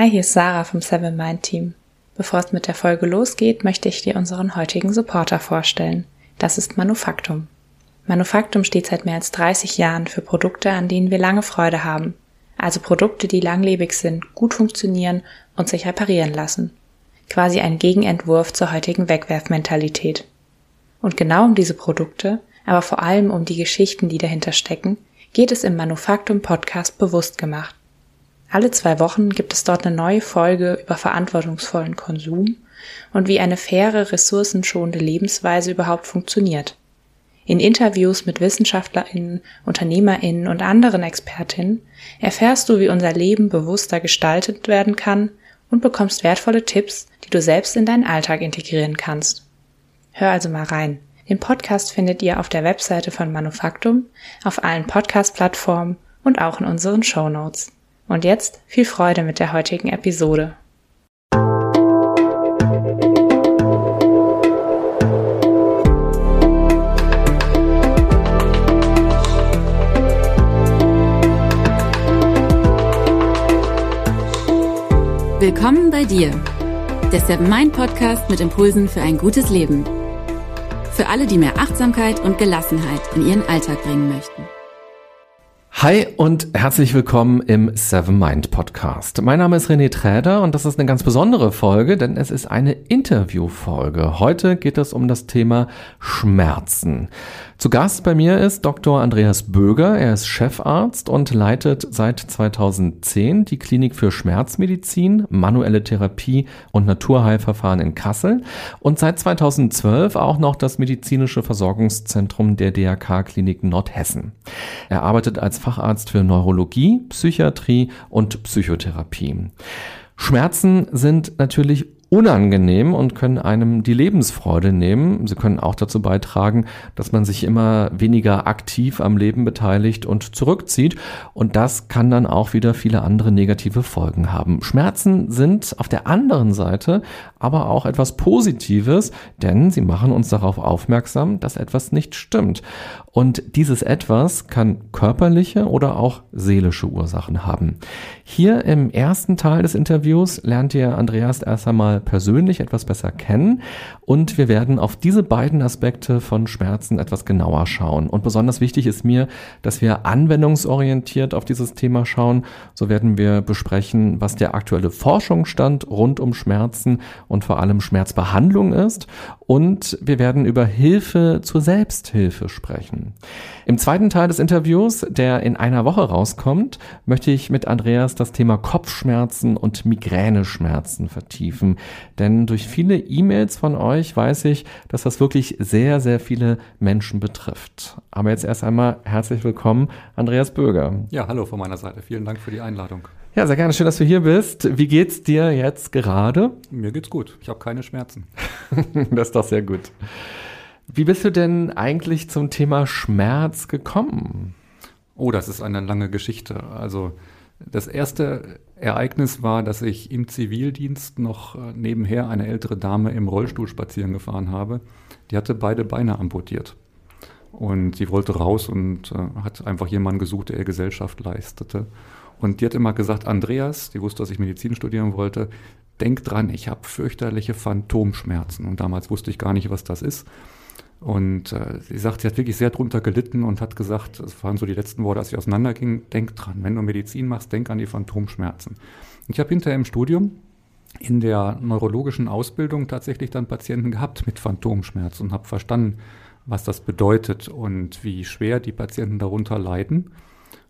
Hi, hier ist Sarah vom Seven Mind Team. Bevor es mit der Folge losgeht, möchte ich dir unseren heutigen Supporter vorstellen. Das ist Manufaktum. Manufaktum steht seit mehr als 30 Jahren für Produkte, an denen wir lange Freude haben. Also Produkte, die langlebig sind, gut funktionieren und sich reparieren lassen. Quasi ein Gegenentwurf zur heutigen Wegwerfmentalität. Und genau um diese Produkte, aber vor allem um die Geschichten, die dahinter stecken, geht es im Manufaktum Podcast bewusst gemacht. Alle zwei Wochen gibt es dort eine neue Folge über verantwortungsvollen Konsum und wie eine faire, ressourcenschonende Lebensweise überhaupt funktioniert. In Interviews mit WissenschaftlerInnen, UnternehmerInnen und anderen ExpertInnen erfährst du, wie unser Leben bewusster gestaltet werden kann und bekommst wertvolle Tipps, die du selbst in deinen Alltag integrieren kannst. Hör also mal rein. Den Podcast findet ihr auf der Webseite von Manufaktum, auf allen Podcast-Plattformen und auch in unseren Show Notes. Und jetzt viel Freude mit der heutigen Episode. Willkommen bei dir, der Seven Mind Podcast mit Impulsen für ein gutes Leben. Für alle, die mehr Achtsamkeit und Gelassenheit in ihren Alltag bringen möchten. Hi und herzlich willkommen im Seven Mind Podcast. Mein Name ist René Träder und das ist eine ganz besondere Folge, denn es ist eine Interviewfolge. Heute geht es um das Thema Schmerzen. Zu Gast bei mir ist Dr. Andreas Böger. Er ist Chefarzt und leitet seit 2010 die Klinik für Schmerzmedizin, manuelle Therapie und Naturheilverfahren in Kassel und seit 2012 auch noch das medizinische Versorgungszentrum der DRK Klinik Nordhessen. Er arbeitet als Facharzt für Neurologie, Psychiatrie und Psychotherapie. Schmerzen sind natürlich unangenehm und können einem die Lebensfreude nehmen. Sie können auch dazu beitragen, dass man sich immer weniger aktiv am Leben beteiligt und zurückzieht. Und das kann dann auch wieder viele andere negative Folgen haben. Schmerzen sind auf der anderen Seite aber auch etwas Positives, denn sie machen uns darauf aufmerksam, dass etwas nicht stimmt. Und dieses etwas kann körperliche oder auch seelische Ursachen haben. Hier im ersten Teil des Interviews lernt ihr Andreas erst einmal persönlich etwas besser kennen und wir werden auf diese beiden Aspekte von Schmerzen etwas genauer schauen. Und besonders wichtig ist mir, dass wir anwendungsorientiert auf dieses Thema schauen. So werden wir besprechen, was der aktuelle Forschungsstand rund um Schmerzen und vor allem Schmerzbehandlung ist. Und wir werden über Hilfe zur Selbsthilfe sprechen. Im zweiten Teil des Interviews, der in einer Woche rauskommt, möchte ich mit Andreas das Thema Kopfschmerzen und Migräneschmerzen vertiefen. Denn durch viele E-Mails von euch weiß ich, dass das wirklich sehr, sehr viele Menschen betrifft. Aber jetzt erst einmal herzlich willkommen, Andreas Böger. Ja, hallo von meiner Seite. Vielen Dank für die Einladung. Ja, sehr gerne. Schön, dass du hier bist. Wie geht's dir jetzt gerade? Mir geht's gut. Ich habe keine Schmerzen. das ist doch sehr gut. Wie bist du denn eigentlich zum Thema Schmerz gekommen? Oh, das ist eine lange Geschichte. Also das erste Ereignis war, dass ich im Zivildienst noch äh, nebenher eine ältere Dame im Rollstuhl spazieren gefahren habe. Die hatte beide Beine amputiert. Und sie wollte raus und äh, hat einfach jemanden gesucht, der ihr Gesellschaft leistete. Und die hat immer gesagt, Andreas, die wusste, dass ich Medizin studieren wollte, denk dran, ich habe fürchterliche Phantomschmerzen. Und damals wusste ich gar nicht, was das ist. Und äh, sie sagt, sie hat wirklich sehr drunter gelitten und hat gesagt, das waren so die letzten Worte, als sie auseinanderging, denk dran, wenn du Medizin machst, denk an die Phantomschmerzen. Und ich habe hinterher im Studium in der neurologischen Ausbildung tatsächlich dann Patienten gehabt mit Phantomschmerzen und habe verstanden, was das bedeutet und wie schwer die Patienten darunter leiden.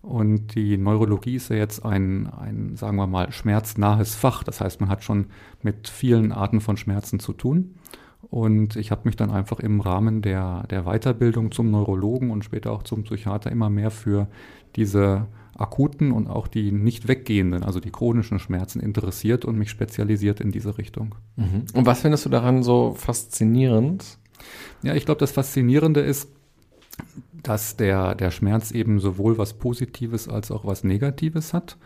Und die Neurologie ist ja jetzt ein, ein, sagen wir mal, schmerznahes Fach. Das heißt, man hat schon mit vielen Arten von Schmerzen zu tun. Und ich habe mich dann einfach im Rahmen der, der Weiterbildung zum Neurologen und später auch zum Psychiater immer mehr für diese akuten und auch die nicht weggehenden, also die chronischen Schmerzen interessiert und mich spezialisiert in diese Richtung. Mhm. Und was findest du daran so faszinierend? Ja, ich glaube, das Faszinierende ist, dass der, der Schmerz eben sowohl was Positives als auch was Negatives hat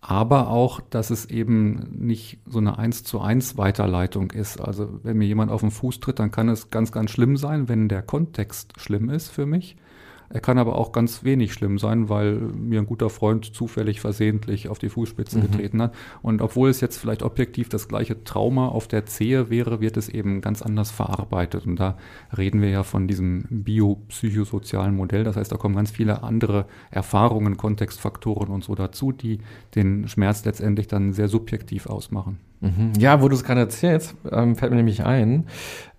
aber auch, dass es eben nicht so eine eins zu eins Weiterleitung ist. Also wenn mir jemand auf den Fuß tritt, dann kann es ganz, ganz schlimm sein, wenn der Kontext schlimm ist für mich. Er kann aber auch ganz wenig schlimm sein, weil mir ein guter Freund zufällig versehentlich auf die Fußspitze mhm. getreten hat. Und obwohl es jetzt vielleicht objektiv das gleiche Trauma auf der Zehe wäre, wird es eben ganz anders verarbeitet. Und da reden wir ja von diesem biopsychosozialen Modell. Das heißt, da kommen ganz viele andere Erfahrungen, Kontextfaktoren und so dazu, die den Schmerz letztendlich dann sehr subjektiv ausmachen. Mhm. Ja, wo du es gerade erzählst, ähm, fällt mir nämlich ein,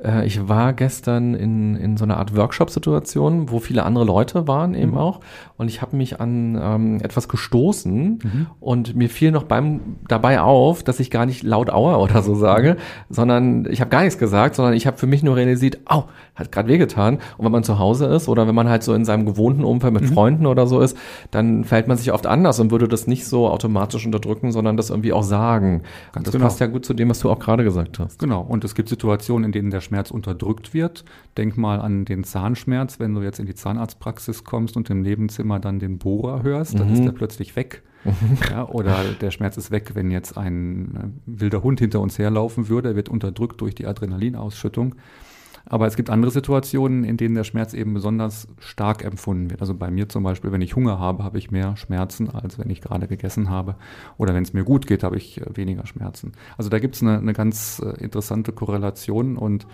äh, ich war gestern in, in so einer Art Workshop-Situation, wo viele andere Leute waren eben mhm. auch und ich habe mich an ähm, etwas gestoßen mhm. und mir fiel noch beim dabei auf, dass ich gar nicht laut Aua oder so sage, sondern ich habe gar nichts gesagt, sondern ich habe für mich nur realisiert, au, hat gerade wehgetan und wenn man zu Hause ist oder wenn man halt so in seinem gewohnten Umfeld mit mhm. Freunden oder so ist, dann fällt man sich oft anders und würde das nicht so automatisch unterdrücken, sondern das irgendwie auch sagen. Ganz das genau passt ja gut zu dem, was du auch gerade gesagt hast. Genau. Und es gibt Situationen, in denen der Schmerz unterdrückt wird. Denk mal an den Zahnschmerz, wenn du jetzt in die Zahnarztpraxis kommst und im Nebenzimmer dann den Bohrer hörst, dann mhm. ist der plötzlich weg. ja, oder der Schmerz ist weg, wenn jetzt ein äh, wilder Hund hinter uns herlaufen würde. Er wird unterdrückt durch die Adrenalinausschüttung. Aber es gibt andere Situationen, in denen der Schmerz eben besonders stark empfunden wird. Also bei mir zum Beispiel, wenn ich Hunger habe, habe ich mehr Schmerzen, als wenn ich gerade gegessen habe. Oder wenn es mir gut geht, habe ich äh, weniger Schmerzen. Also da gibt es eine, eine ganz äh, interessante Korrelation und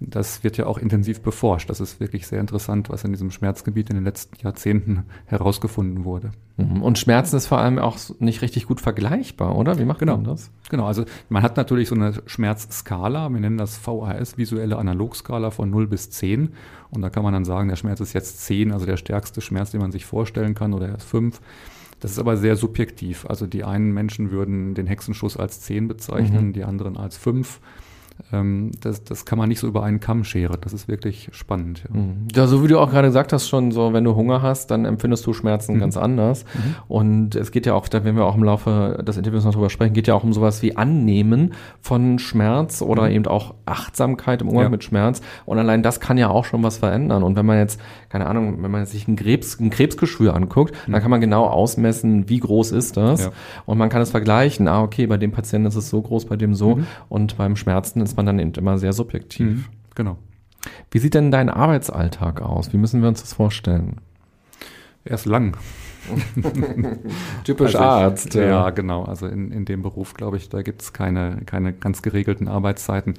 das wird ja auch intensiv beforscht. Das ist wirklich sehr interessant, was in diesem Schmerzgebiet in den letzten Jahrzehnten herausgefunden wurde. Mhm. Und Schmerzen ist vor allem auch nicht richtig gut vergleichbar, oder? Wie macht genau. man das? Genau, also man hat natürlich so eine Schmerzskala, wir nennen das VHS, visuelle Analogskala von 0 bis 10. Und da kann man dann sagen, der Schmerz ist jetzt 10, also der stärkste Schmerz, den man sich vorstellen kann, oder er ist 5. Das ist aber sehr subjektiv. Also die einen Menschen würden den Hexenschuss als 10 bezeichnen, mhm. die anderen als 5 ähm, das, das kann man nicht so über einen Kamm scheren. Das ist wirklich spannend. Ja. Mhm. ja, so wie du auch gerade gesagt hast, schon so, wenn du Hunger hast, dann empfindest du Schmerzen mhm. ganz anders. Mhm. Und es geht ja auch, da werden wir auch im Laufe des Interviews noch drüber sprechen, geht ja auch um sowas wie Annehmen von Schmerz oder mhm. eben auch Achtsamkeit im Umgang ja. mit Schmerz. Und allein das kann ja auch schon was verändern. Und wenn man jetzt, keine Ahnung, wenn man sich ein, Krebs, ein Krebsgeschwür anguckt, dann mhm. kann man genau ausmessen, wie groß ist das. Ja. Und man kann es vergleichen. Ah, okay, bei dem Patienten ist es so groß, bei dem so. Mhm. Und beim Schmerzen ist man dann eben immer sehr subjektiv. Mhm, genau. Wie sieht denn dein Arbeitsalltag aus? Wie müssen wir uns das vorstellen? Er ist lang. Typisch also ich, Arzt. Ja. ja, genau. Also in, in dem Beruf, glaube ich, da gibt es keine, keine ganz geregelten Arbeitszeiten.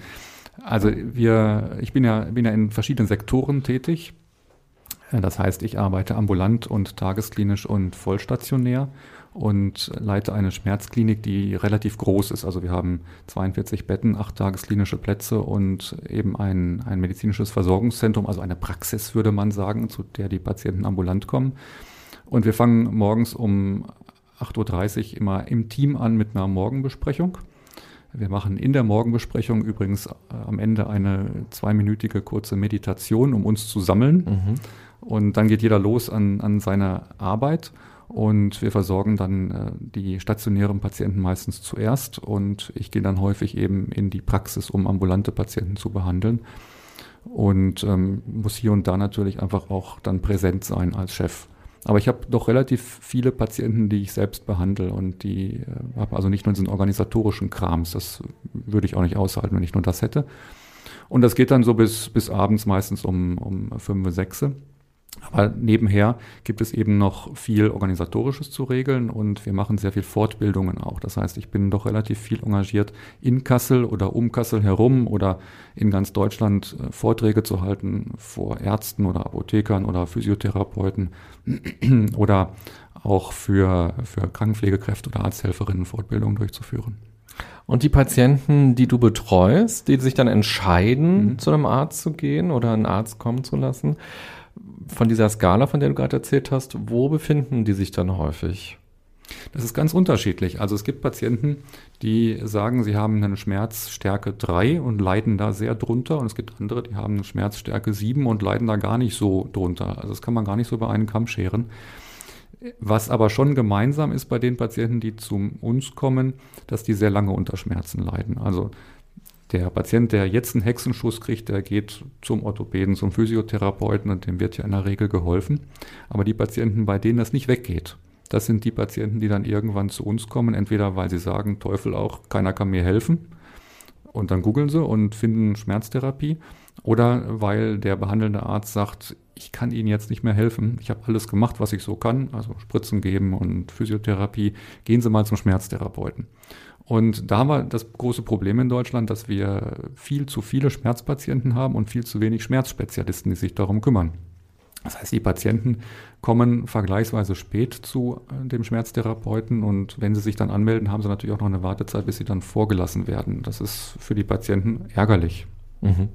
Also wir, ich bin ja, bin ja in verschiedenen Sektoren tätig. Das heißt, ich arbeite ambulant und tagesklinisch und vollstationär und leite eine Schmerzklinik, die relativ groß ist. Also wir haben 42 Betten, acht tagesklinische Plätze und eben ein, ein medizinisches Versorgungszentrum, also eine Praxis würde man sagen, zu der die Patienten ambulant kommen. Und wir fangen morgens um 8.30 Uhr immer im Team an mit einer Morgenbesprechung. Wir machen in der Morgenbesprechung übrigens äh, am Ende eine zweiminütige kurze Meditation, um uns zu sammeln. Mhm. Und dann geht jeder los an, an seine Arbeit. Und wir versorgen dann äh, die stationären Patienten meistens zuerst und ich gehe dann häufig eben in die Praxis, um ambulante Patienten zu behandeln. Und ähm, muss hier und da natürlich einfach auch dann präsent sein als Chef. Aber ich habe doch relativ viele Patienten, die ich selbst behandle und die äh, habe also nicht nur diesen organisatorischen Krams, das würde ich auch nicht aushalten, wenn ich nur das hätte. Und das geht dann so bis, bis abends meistens um, um 5, 6. Aber nebenher gibt es eben noch viel Organisatorisches zu regeln und wir machen sehr viel Fortbildungen auch. Das heißt, ich bin doch relativ viel engagiert in Kassel oder um Kassel herum oder in ganz Deutschland äh, Vorträge zu halten vor Ärzten oder Apothekern oder Physiotherapeuten oder auch für, für Krankenpflegekräfte oder Arzthelferinnen Fortbildungen durchzuführen. Und die Patienten, die du betreust, die sich dann entscheiden, mhm. zu einem Arzt zu gehen oder einen Arzt kommen zu lassen, von dieser Skala, von der du gerade erzählt hast, wo befinden die sich dann häufig? Das ist ganz unterschiedlich. Also es gibt Patienten, die sagen, sie haben eine Schmerzstärke 3 und leiden da sehr drunter. Und es gibt andere, die haben eine Schmerzstärke 7 und leiden da gar nicht so drunter. Also das kann man gar nicht so über einen Kamm scheren. Was aber schon gemeinsam ist bei den Patienten, die zu uns kommen, dass die sehr lange unter Schmerzen leiden. Also der Patient, der jetzt einen Hexenschuss kriegt, der geht zum Orthopäden, zum Physiotherapeuten und dem wird ja in der Regel geholfen. Aber die Patienten, bei denen das nicht weggeht, das sind die Patienten, die dann irgendwann zu uns kommen, entweder weil sie sagen, Teufel auch, keiner kann mir helfen. Und dann googeln sie und finden Schmerztherapie. Oder weil der behandelnde Arzt sagt, ich kann Ihnen jetzt nicht mehr helfen. Ich habe alles gemacht, was ich so kann, also Spritzen geben und Physiotherapie. Gehen Sie mal zum Schmerztherapeuten. Und da war das große Problem in Deutschland, dass wir viel zu viele Schmerzpatienten haben und viel zu wenig Schmerzspezialisten, die sich darum kümmern. Das heißt, die Patienten kommen vergleichsweise spät zu äh, dem Schmerztherapeuten und wenn sie sich dann anmelden, haben sie natürlich auch noch eine Wartezeit, bis sie dann vorgelassen werden. Das ist für die Patienten ärgerlich. Mhm.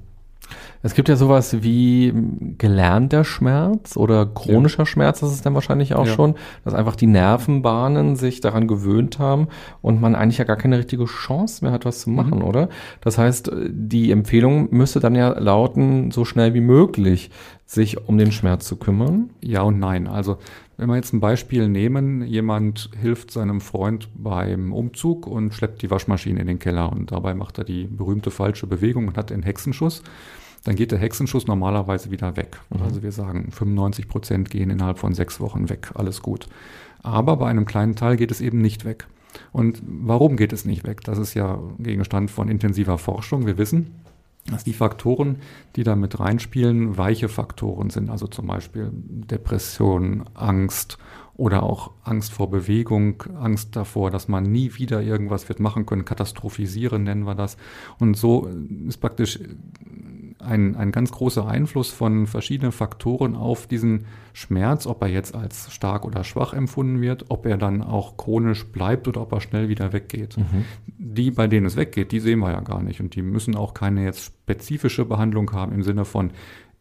Es gibt ja sowas wie gelernter Schmerz oder chronischer ja. Schmerz, das ist dann wahrscheinlich auch ja. schon, dass einfach die Nervenbahnen sich daran gewöhnt haben und man eigentlich ja gar keine richtige Chance mehr hat, was zu machen, mhm. oder? Das heißt, die Empfehlung müsste dann ja lauten, so schnell wie möglich sich um den Schmerz zu kümmern. Ja und nein. Also wenn wir jetzt ein Beispiel nehmen, jemand hilft seinem Freund beim Umzug und schleppt die Waschmaschine in den Keller und dabei macht er die berühmte falsche Bewegung und hat einen Hexenschuss dann geht der Hexenschuss normalerweise wieder weg. Mhm. Also wir sagen, 95 Prozent gehen innerhalb von sechs Wochen weg, alles gut. Aber bei einem kleinen Teil geht es eben nicht weg. Und warum geht es nicht weg? Das ist ja Gegenstand von intensiver Forschung. Wir wissen, dass die Faktoren, die da mit reinspielen, weiche Faktoren sind. Also zum Beispiel Depression, Angst oder auch Angst vor Bewegung, Angst davor, dass man nie wieder irgendwas wird machen können, katastrophisieren nennen wir das. Und so ist praktisch ein, ein ganz großer Einfluss von verschiedenen Faktoren auf diesen Schmerz, ob er jetzt als stark oder schwach empfunden wird, ob er dann auch chronisch bleibt oder ob er schnell wieder weggeht. Mhm. Die, bei denen es weggeht, die sehen wir ja gar nicht und die müssen auch keine jetzt spezifische Behandlung haben im Sinne von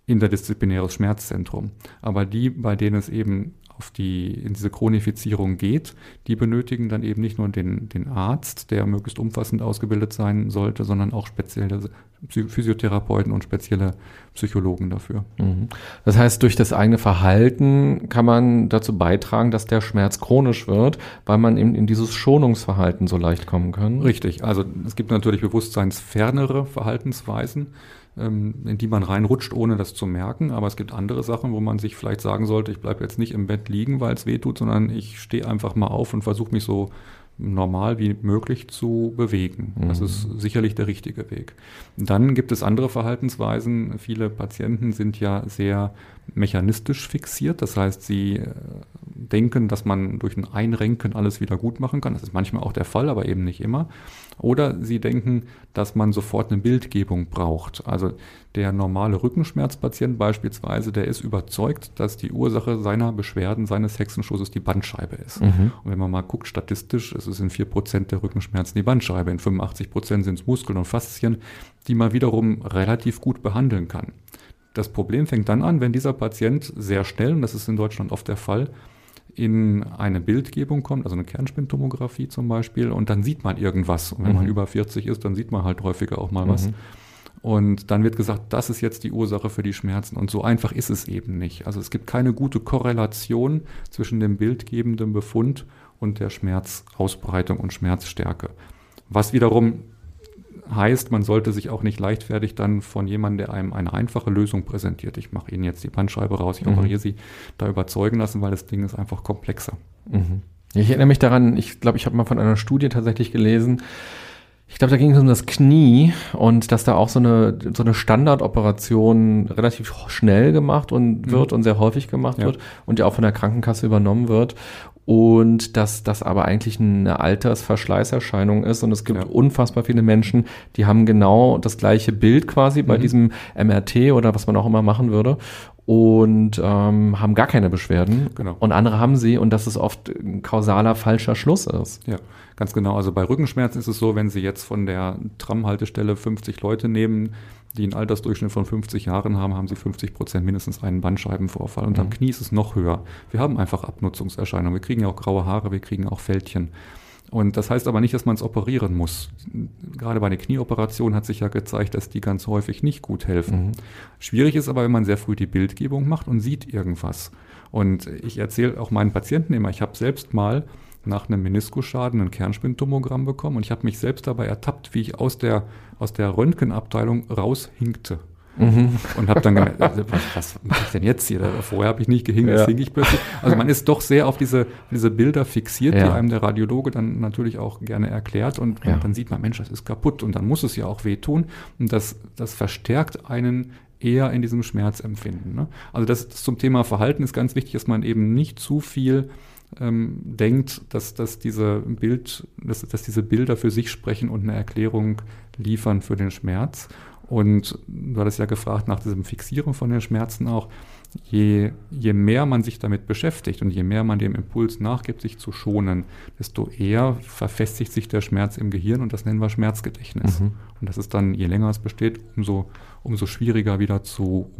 interdisziplinäres Schmerzzentrum. Aber die, bei denen es eben auf die, in diese Chronifizierung geht, die benötigen dann eben nicht nur den, den Arzt, der möglichst umfassend ausgebildet sein sollte, sondern auch spezielle Physiotherapeuten und spezielle Psychologen dafür. Mhm. Das heißt, durch das eigene Verhalten kann man dazu beitragen, dass der Schmerz chronisch wird, weil man eben in dieses Schonungsverhalten so leicht kommen kann. Richtig. Also es gibt natürlich bewusstseinsfernere Verhaltensweisen in die man reinrutscht, ohne das zu merken. Aber es gibt andere Sachen, wo man sich vielleicht sagen sollte, ich bleibe jetzt nicht im Bett liegen, weil es weh tut, sondern ich stehe einfach mal auf und versuche mich so normal wie möglich zu bewegen. Das mhm. ist sicherlich der richtige Weg. Dann gibt es andere Verhaltensweisen. Viele Patienten sind ja sehr mechanistisch fixiert. Das heißt, sie äh, denken, dass man durch ein Einrenken alles wieder gut machen kann. Das ist manchmal auch der Fall, aber eben nicht immer. Oder sie denken, dass man sofort eine Bildgebung braucht. Also der normale Rückenschmerzpatient beispielsweise, der ist überzeugt, dass die Ursache seiner Beschwerden, seines Hexenschusses die Bandscheibe ist. Mhm. Und wenn man mal guckt, statistisch, ist es in 4% der Rückenschmerzen die Bandscheibe, in 85% sind es Muskeln und Faszien, die man wiederum relativ gut behandeln kann. Das Problem fängt dann an, wenn dieser Patient sehr schnell, und das ist in Deutschland oft der Fall, in eine Bildgebung kommt, also eine Kernspintomographie zum Beispiel, und dann sieht man irgendwas. Und wenn mhm. man über 40 ist, dann sieht man halt häufiger auch mal mhm. was. Und dann wird gesagt, das ist jetzt die Ursache für die Schmerzen. Und so einfach ist es eben nicht. Also es gibt keine gute Korrelation zwischen dem bildgebenden Befund und der Schmerzausbreitung und Schmerzstärke. Was wiederum heißt, man sollte sich auch nicht leichtfertig dann von jemandem, der einem eine einfache Lösung präsentiert, ich mache Ihnen jetzt die Bandscheibe raus, ich mhm. operiere Sie, da überzeugen lassen, weil das Ding ist einfach komplexer. Mhm. Ich erinnere mich daran, ich glaube, ich habe mal von einer Studie tatsächlich gelesen, ich glaube, da ging es um das Knie und dass da auch so eine, so eine Standardoperation relativ schnell gemacht und mhm. wird und sehr häufig gemacht ja. wird und ja auch von der Krankenkasse übernommen wird und dass das aber eigentlich eine Altersverschleißerscheinung ist und es gibt ja. unfassbar viele Menschen, die haben genau das gleiche Bild quasi bei mhm. diesem MRT oder was man auch immer machen würde und ähm, haben gar keine Beschwerden genau. und andere haben sie und dass es oft ein kausaler falscher Schluss ist. Ja, ganz genau. Also bei Rückenschmerzen ist es so, wenn Sie jetzt von der Tramhaltestelle 50 Leute nehmen, die einen Altersdurchschnitt von 50 Jahren haben, haben sie 50 Prozent mindestens einen Bandscheibenvorfall. Und mhm. am Knie ist es noch höher. Wir haben einfach Abnutzungserscheinungen. Wir kriegen ja auch graue Haare, wir kriegen auch Fältchen. Und das heißt aber nicht, dass man es operieren muss. Gerade bei der Knieoperation hat sich ja gezeigt, dass die ganz häufig nicht gut helfen. Mhm. Schwierig ist aber, wenn man sehr früh die Bildgebung macht und sieht irgendwas. Und ich erzähle auch meinen Patienten immer, ich habe selbst mal nach einem Meniskusschaden ein Kernspintomogramm bekommen und ich habe mich selbst dabei ertappt, wie ich aus der, aus der Röntgenabteilung raushinkte. Mhm. Und habe dann gemerkt, also, was, was mache ich denn jetzt hier? Vorher habe ich nicht gehinkt, jetzt ja. hing ich plötzlich. Also man ist doch sehr auf diese, diese Bilder fixiert, ja. die einem der Radiologe dann natürlich auch gerne erklärt. Und ja. dann sieht man, Mensch, das ist kaputt und dann muss es ja auch wehtun. Und das, das verstärkt einen eher in diesem Schmerzempfinden. Ne? Also das, das, zum Thema Verhalten ist ganz wichtig, dass man eben nicht zu viel ähm, denkt, dass, dass, diese Bild, dass, dass diese Bilder für sich sprechen und eine Erklärung liefern für den Schmerz. Und du hattest ja gefragt nach diesem Fixieren von den Schmerzen auch. Je, je mehr man sich damit beschäftigt und je mehr man dem Impuls nachgibt, sich zu schonen, desto eher verfestigt sich der Schmerz im Gehirn und das nennen wir Schmerzgedächtnis. Mhm. Und das ist dann, je länger es besteht, umso, umso schwieriger wieder zu,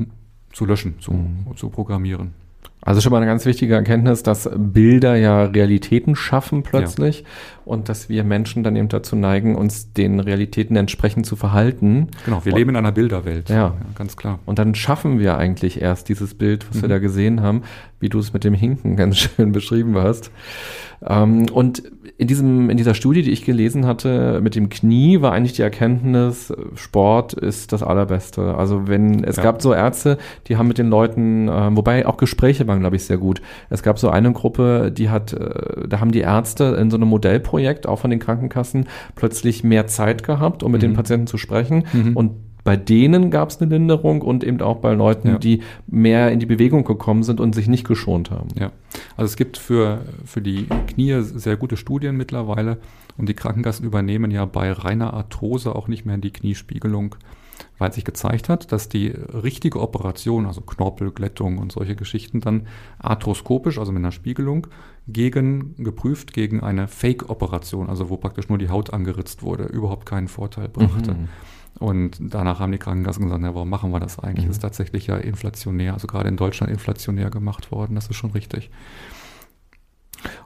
zu löschen, zu, mhm. zu programmieren. Also schon mal eine ganz wichtige Erkenntnis, dass Bilder ja Realitäten schaffen plötzlich ja. und dass wir Menschen dann eben dazu neigen, uns den Realitäten entsprechend zu verhalten. Genau, wir und, leben in einer Bilderwelt. Ja. ja. ganz klar. Und dann schaffen wir eigentlich erst dieses Bild, was mhm. wir da gesehen haben, wie du es mit dem Hinken ganz schön beschrieben hast. Ähm, und in, diesem, in dieser Studie, die ich gelesen hatte, mit dem Knie, war eigentlich die Erkenntnis, Sport ist das Allerbeste. Also wenn, es ja. gab so Ärzte, die haben mit den Leuten, äh, wobei auch Gespräche waren, glaube ich, sehr gut. Es gab so eine Gruppe, die hat, äh, da haben die Ärzte in so einem Modellprojekt, auch von den Krankenkassen, plötzlich mehr Zeit gehabt, um mit mhm. den Patienten zu sprechen. Mhm. Und bei denen gab es eine Linderung und eben auch bei Leuten, ja. die mehr in die Bewegung gekommen sind und sich nicht geschont haben. Ja, also es gibt für, für die Knie sehr gute Studien mittlerweile und die Krankenkassen übernehmen ja bei reiner Arthrose auch nicht mehr die Kniespiegelung, weil sich gezeigt hat, dass die richtige Operation, also Knorpelglättung und solche Geschichten dann arthroskopisch, also mit einer Spiegelung, gegen, geprüft gegen eine Fake-Operation, also wo praktisch nur die Haut angeritzt wurde, überhaupt keinen Vorteil brachte. Mhm. Und danach haben die Krankenkassen gesagt, na, warum machen wir das eigentlich? Mhm. Das ist tatsächlich ja inflationär, also gerade in Deutschland inflationär gemacht worden, das ist schon richtig.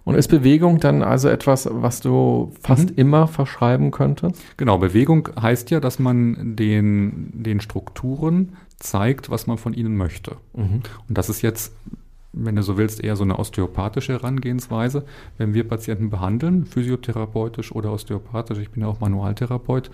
Und ist Bewegung dann also etwas, was du fast mhm. immer verschreiben könntest? Genau, Bewegung heißt ja, dass man den, den Strukturen zeigt, was man von ihnen möchte. Mhm. Und das ist jetzt, wenn du so willst, eher so eine osteopathische Herangehensweise. Wenn wir Patienten behandeln, physiotherapeutisch oder osteopathisch, ich bin ja auch Manualtherapeut,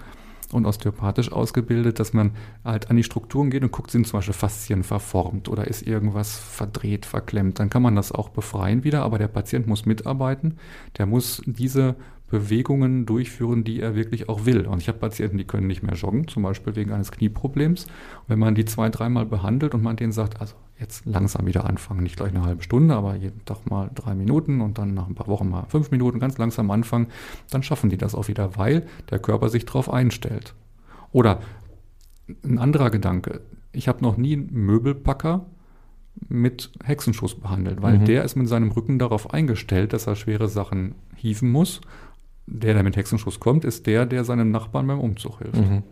und osteopathisch ausgebildet, dass man halt an die Strukturen geht und guckt, sind zum Beispiel Faszien verformt oder ist irgendwas verdreht, verklemmt. Dann kann man das auch befreien wieder, aber der Patient muss mitarbeiten. Der muss diese Bewegungen durchführen, die er wirklich auch will. Und ich habe Patienten, die können nicht mehr joggen, zum Beispiel wegen eines Knieproblems. Und wenn man die zwei, dreimal behandelt und man denen sagt, also jetzt langsam wieder anfangen, nicht gleich eine halbe Stunde, aber jeden Tag mal drei Minuten und dann nach ein paar Wochen mal fünf Minuten, ganz langsam anfangen, dann schaffen die das auch wieder, weil der Körper sich darauf einstellt. Oder ein anderer Gedanke, ich habe noch nie einen Möbelpacker mit Hexenschuss behandelt, weil mhm. der ist mit seinem Rücken darauf eingestellt, dass er schwere Sachen hieven muss der, der mit Hexenschuss kommt, ist der, der seinem Nachbarn beim Umzug hilft. Mhm.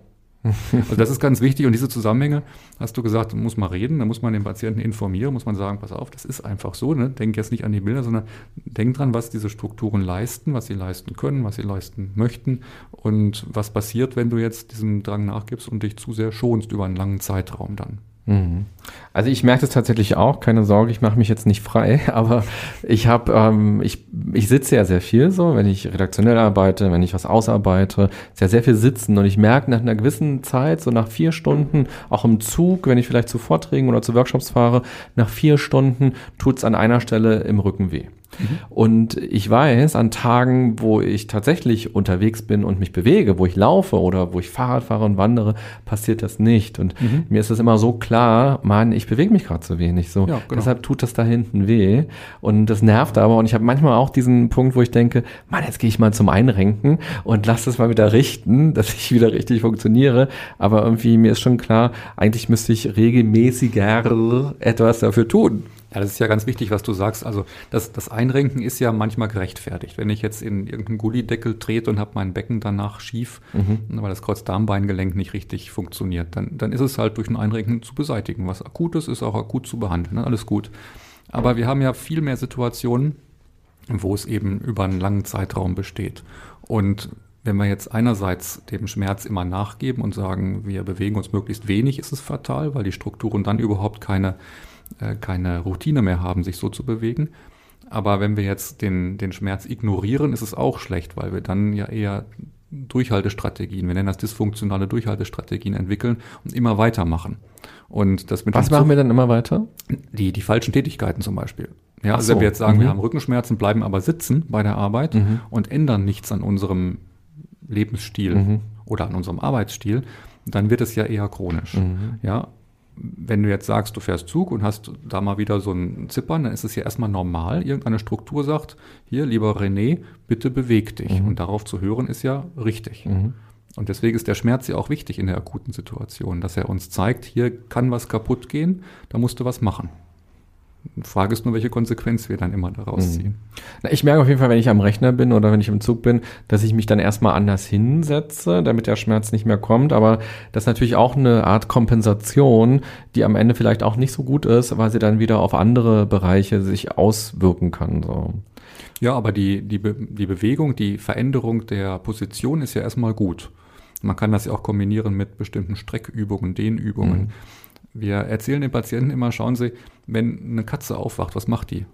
Also das ist ganz wichtig und diese Zusammenhänge, hast du gesagt, muss man reden, da muss man den Patienten informieren, muss man sagen, pass auf, das ist einfach so, ne? denk jetzt nicht an die Bilder, sondern denk dran, was diese Strukturen leisten, was sie leisten können, was sie leisten möchten und was passiert, wenn du jetzt diesem Drang nachgibst und dich zu sehr schonst über einen langen Zeitraum dann. Mhm. Also ich merke das tatsächlich auch, keine Sorge, ich mache mich jetzt nicht frei, aber ich habe, ähm, ich, ich sitze ja sehr viel so, wenn ich redaktionell arbeite, wenn ich was ausarbeite, sehr, sehr viel sitzen und ich merke nach einer gewissen Zeit, so nach vier Stunden, auch im Zug, wenn ich vielleicht zu Vorträgen oder zu Workshops fahre, nach vier Stunden tut's an einer Stelle im Rücken weh. Mhm. Und ich weiß, an Tagen, wo ich tatsächlich unterwegs bin und mich bewege, wo ich laufe oder wo ich Fahrrad fahre und wandere, passiert das nicht. Und mhm. mir ist es immer so klar, man, ich bewege mich gerade zu wenig. So, ja, genau. deshalb tut das da hinten weh. Und das nervt aber. Und ich habe manchmal auch diesen Punkt, wo ich denke, Mann, jetzt gehe ich mal zum Einrenken und lass das mal wieder richten, dass ich wieder richtig funktioniere. Aber irgendwie mir ist schon klar, eigentlich müsste ich regelmäßiger etwas dafür tun. Ja, das ist ja ganz wichtig, was du sagst. Also das, das Einrenken ist ja manchmal gerechtfertigt. Wenn ich jetzt in irgendeinen Gullideckel trete und habe mein Becken danach schief, mhm. weil das Kreuzdarmbeingelenk nicht richtig funktioniert, dann, dann ist es halt durch ein Einrenken zu beseitigen. Was akut ist, ist auch akut zu behandeln. Ne? Alles gut. Aber wir haben ja viel mehr Situationen, wo es eben über einen langen Zeitraum besteht. Und wenn wir jetzt einerseits dem Schmerz immer nachgeben und sagen, wir bewegen uns möglichst wenig, ist es fatal, weil die Strukturen dann überhaupt keine äh, keine Routine mehr haben, sich so zu bewegen. Aber wenn wir jetzt den, den Schmerz ignorieren, ist es auch schlecht, weil wir dann ja eher Durchhaltestrategien, wir nennen das dysfunktionale Durchhaltestrategien entwickeln und immer weitermachen. Und das mit Was machen wir dann immer weiter? Die, die falschen Tätigkeiten zum Beispiel. Ja, also so. wenn wir jetzt sagen, mhm. wir haben Rückenschmerzen, bleiben aber sitzen bei der Arbeit mhm. und ändern nichts an unserem Lebensstil mhm. oder an unserem Arbeitsstil, dann wird es ja eher chronisch. Mhm. Ja, wenn du jetzt sagst, du fährst Zug und hast da mal wieder so ein Zippern, dann ist es ja erstmal normal. Irgendeine Struktur sagt, hier, lieber René, bitte beweg dich. Mhm. Und darauf zu hören ist ja richtig. Mhm. Und deswegen ist der Schmerz ja auch wichtig in der akuten Situation, dass er uns zeigt, hier kann was kaputt gehen, da musst du was machen. Die Frage ist nur, welche Konsequenz wir dann immer daraus mhm. ziehen. Na, ich merke auf jeden Fall, wenn ich am Rechner bin oder wenn ich im Zug bin, dass ich mich dann erstmal anders hinsetze, damit der Schmerz nicht mehr kommt. Aber das ist natürlich auch eine Art Kompensation, die am Ende vielleicht auch nicht so gut ist, weil sie dann wieder auf andere Bereiche sich auswirken kann. So. Ja, aber die, die, Be die Bewegung, die Veränderung der Position ist ja erstmal gut. Man kann das ja auch kombinieren mit bestimmten Streckübungen, Dehnübungen. Mhm. Wir erzählen den Patienten immer, schauen Sie, wenn eine Katze aufwacht, was macht die?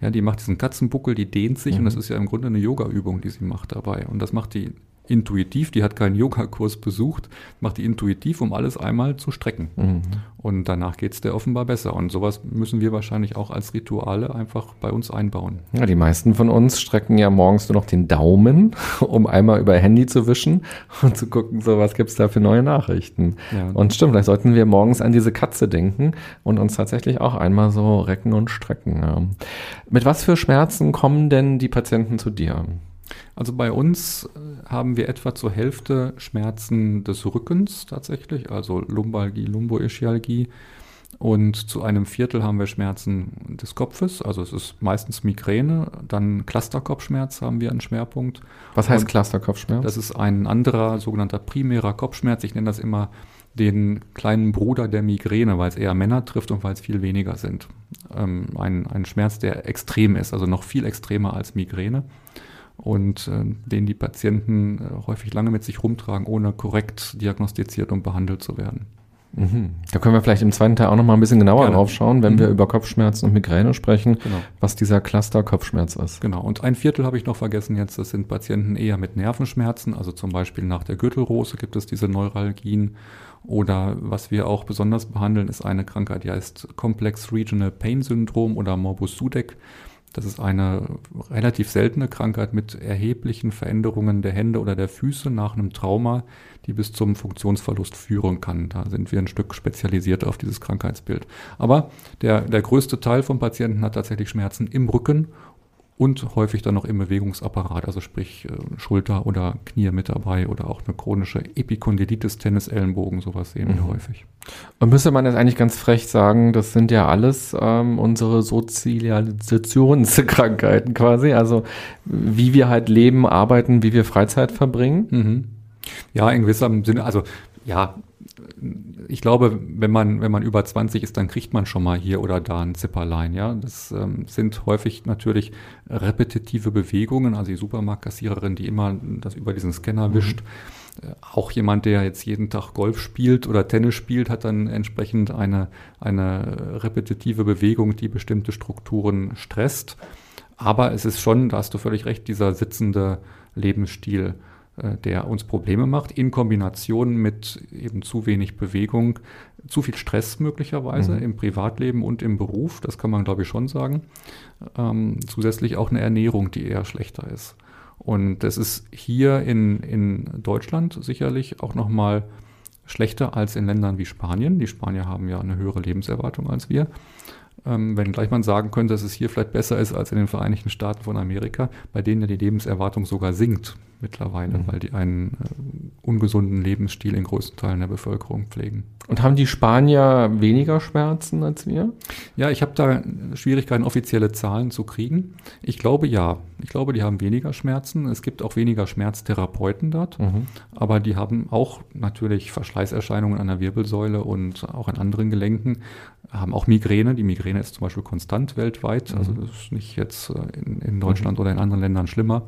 Ja, die macht diesen Katzenbuckel, die dehnt sich mhm. und das ist ja im Grunde eine Yoga-Übung, die sie macht dabei. Und das macht die intuitiv, die hat keinen Yogakurs besucht, macht die intuitiv, um alles einmal zu strecken. Mhm. Und danach geht es der offenbar besser. Und sowas müssen wir wahrscheinlich auch als Rituale einfach bei uns einbauen. Ja, die meisten von uns strecken ja morgens nur noch den Daumen, um einmal über Handy zu wischen und zu gucken, so was gibt es da für neue Nachrichten. Ja. Und stimmt, vielleicht sollten wir morgens an diese Katze denken und uns tatsächlich auch einmal so recken und strecken. Ja. Mit was für Schmerzen kommen denn die Patienten zu dir? Also bei uns äh, haben wir etwa zur Hälfte Schmerzen des Rückens tatsächlich, also Lumbalgie, Lumboischialgie. Und zu einem Viertel haben wir Schmerzen des Kopfes, also es ist meistens Migräne. Dann Clusterkopfschmerz haben wir einen Schwerpunkt. Was heißt Clusterkopfschmerz? Das ist ein anderer sogenannter primärer Kopfschmerz. Ich nenne das immer den kleinen Bruder der Migräne, weil es eher Männer trifft und weil es viel weniger sind. Ähm, ein, ein Schmerz, der extrem ist, also noch viel extremer als Migräne und äh, den die Patienten äh, häufig lange mit sich rumtragen, ohne korrekt diagnostiziert und behandelt zu werden. Mhm. Da können wir vielleicht im zweiten Teil auch noch mal ein bisschen genauer Gerne. drauf schauen, wenn mhm. wir über Kopfschmerzen und Migräne sprechen, genau. was dieser Cluster-Kopfschmerz ist. Genau. Und ein Viertel habe ich noch vergessen jetzt, das sind Patienten eher mit Nervenschmerzen, also zum Beispiel nach der Gürtelrose gibt es diese Neuralgien. Oder was wir auch besonders behandeln, ist eine Krankheit, die heißt Complex Regional Pain Syndrom oder Morbus Sudeck. Das ist eine relativ seltene Krankheit mit erheblichen Veränderungen der Hände oder der Füße nach einem Trauma, die bis zum Funktionsverlust führen kann. Da sind wir ein Stück spezialisiert auf dieses Krankheitsbild. Aber der, der größte Teil von Patienten hat tatsächlich Schmerzen im Rücken und häufig dann noch im Bewegungsapparat, also sprich äh, Schulter oder Knie mit dabei oder auch eine chronische Epikondylitis, Tennisellenbogen, sowas sehen wir mhm. häufig. Und müsste man jetzt eigentlich ganz frech sagen, das sind ja alles ähm, unsere Sozialisationskrankheiten quasi, also wie wir halt leben, arbeiten, wie wir Freizeit verbringen. Mhm. Ja, in gewissem Sinne, also ja, ich glaube, wenn man, wenn man über 20 ist, dann kriegt man schon mal hier oder da ein Zipperlein. Ja? Das ähm, sind häufig natürlich repetitive Bewegungen, also die Supermarktkassiererin, die immer das über diesen Scanner mhm. wischt. Äh, auch jemand, der jetzt jeden Tag Golf spielt oder Tennis spielt, hat dann entsprechend eine, eine repetitive Bewegung, die bestimmte Strukturen stresst. Aber es ist schon, da hast du völlig recht, dieser sitzende Lebensstil der uns Probleme macht, in Kombination mit eben zu wenig Bewegung, zu viel Stress möglicherweise mhm. im Privatleben und im Beruf, das kann man glaube ich schon sagen. Ähm, zusätzlich auch eine Ernährung, die eher schlechter ist. Und das ist hier in, in Deutschland sicherlich auch nochmal schlechter als in Ländern wie Spanien. Die Spanier haben ja eine höhere Lebenserwartung als wir. Ähm, wenngleich man sagen könnte, dass es hier vielleicht besser ist als in den Vereinigten Staaten von Amerika, bei denen ja die Lebenserwartung sogar sinkt mittlerweile, mhm. weil die einen äh, ungesunden Lebensstil in größten Teilen der Bevölkerung pflegen. Und haben die Spanier weniger Schmerzen als wir? Ja, ich habe da Schwierigkeiten, offizielle Zahlen zu kriegen. Ich glaube ja. Ich glaube, die haben weniger Schmerzen. Es gibt auch weniger Schmerztherapeuten dort, mhm. aber die haben auch natürlich Verschleißerscheinungen an der Wirbelsäule und auch an anderen Gelenken, haben auch Migräne. Die Migräne ist zum Beispiel konstant weltweit, also mhm. das ist nicht jetzt äh, in, in Deutschland mhm. oder in anderen Ländern schlimmer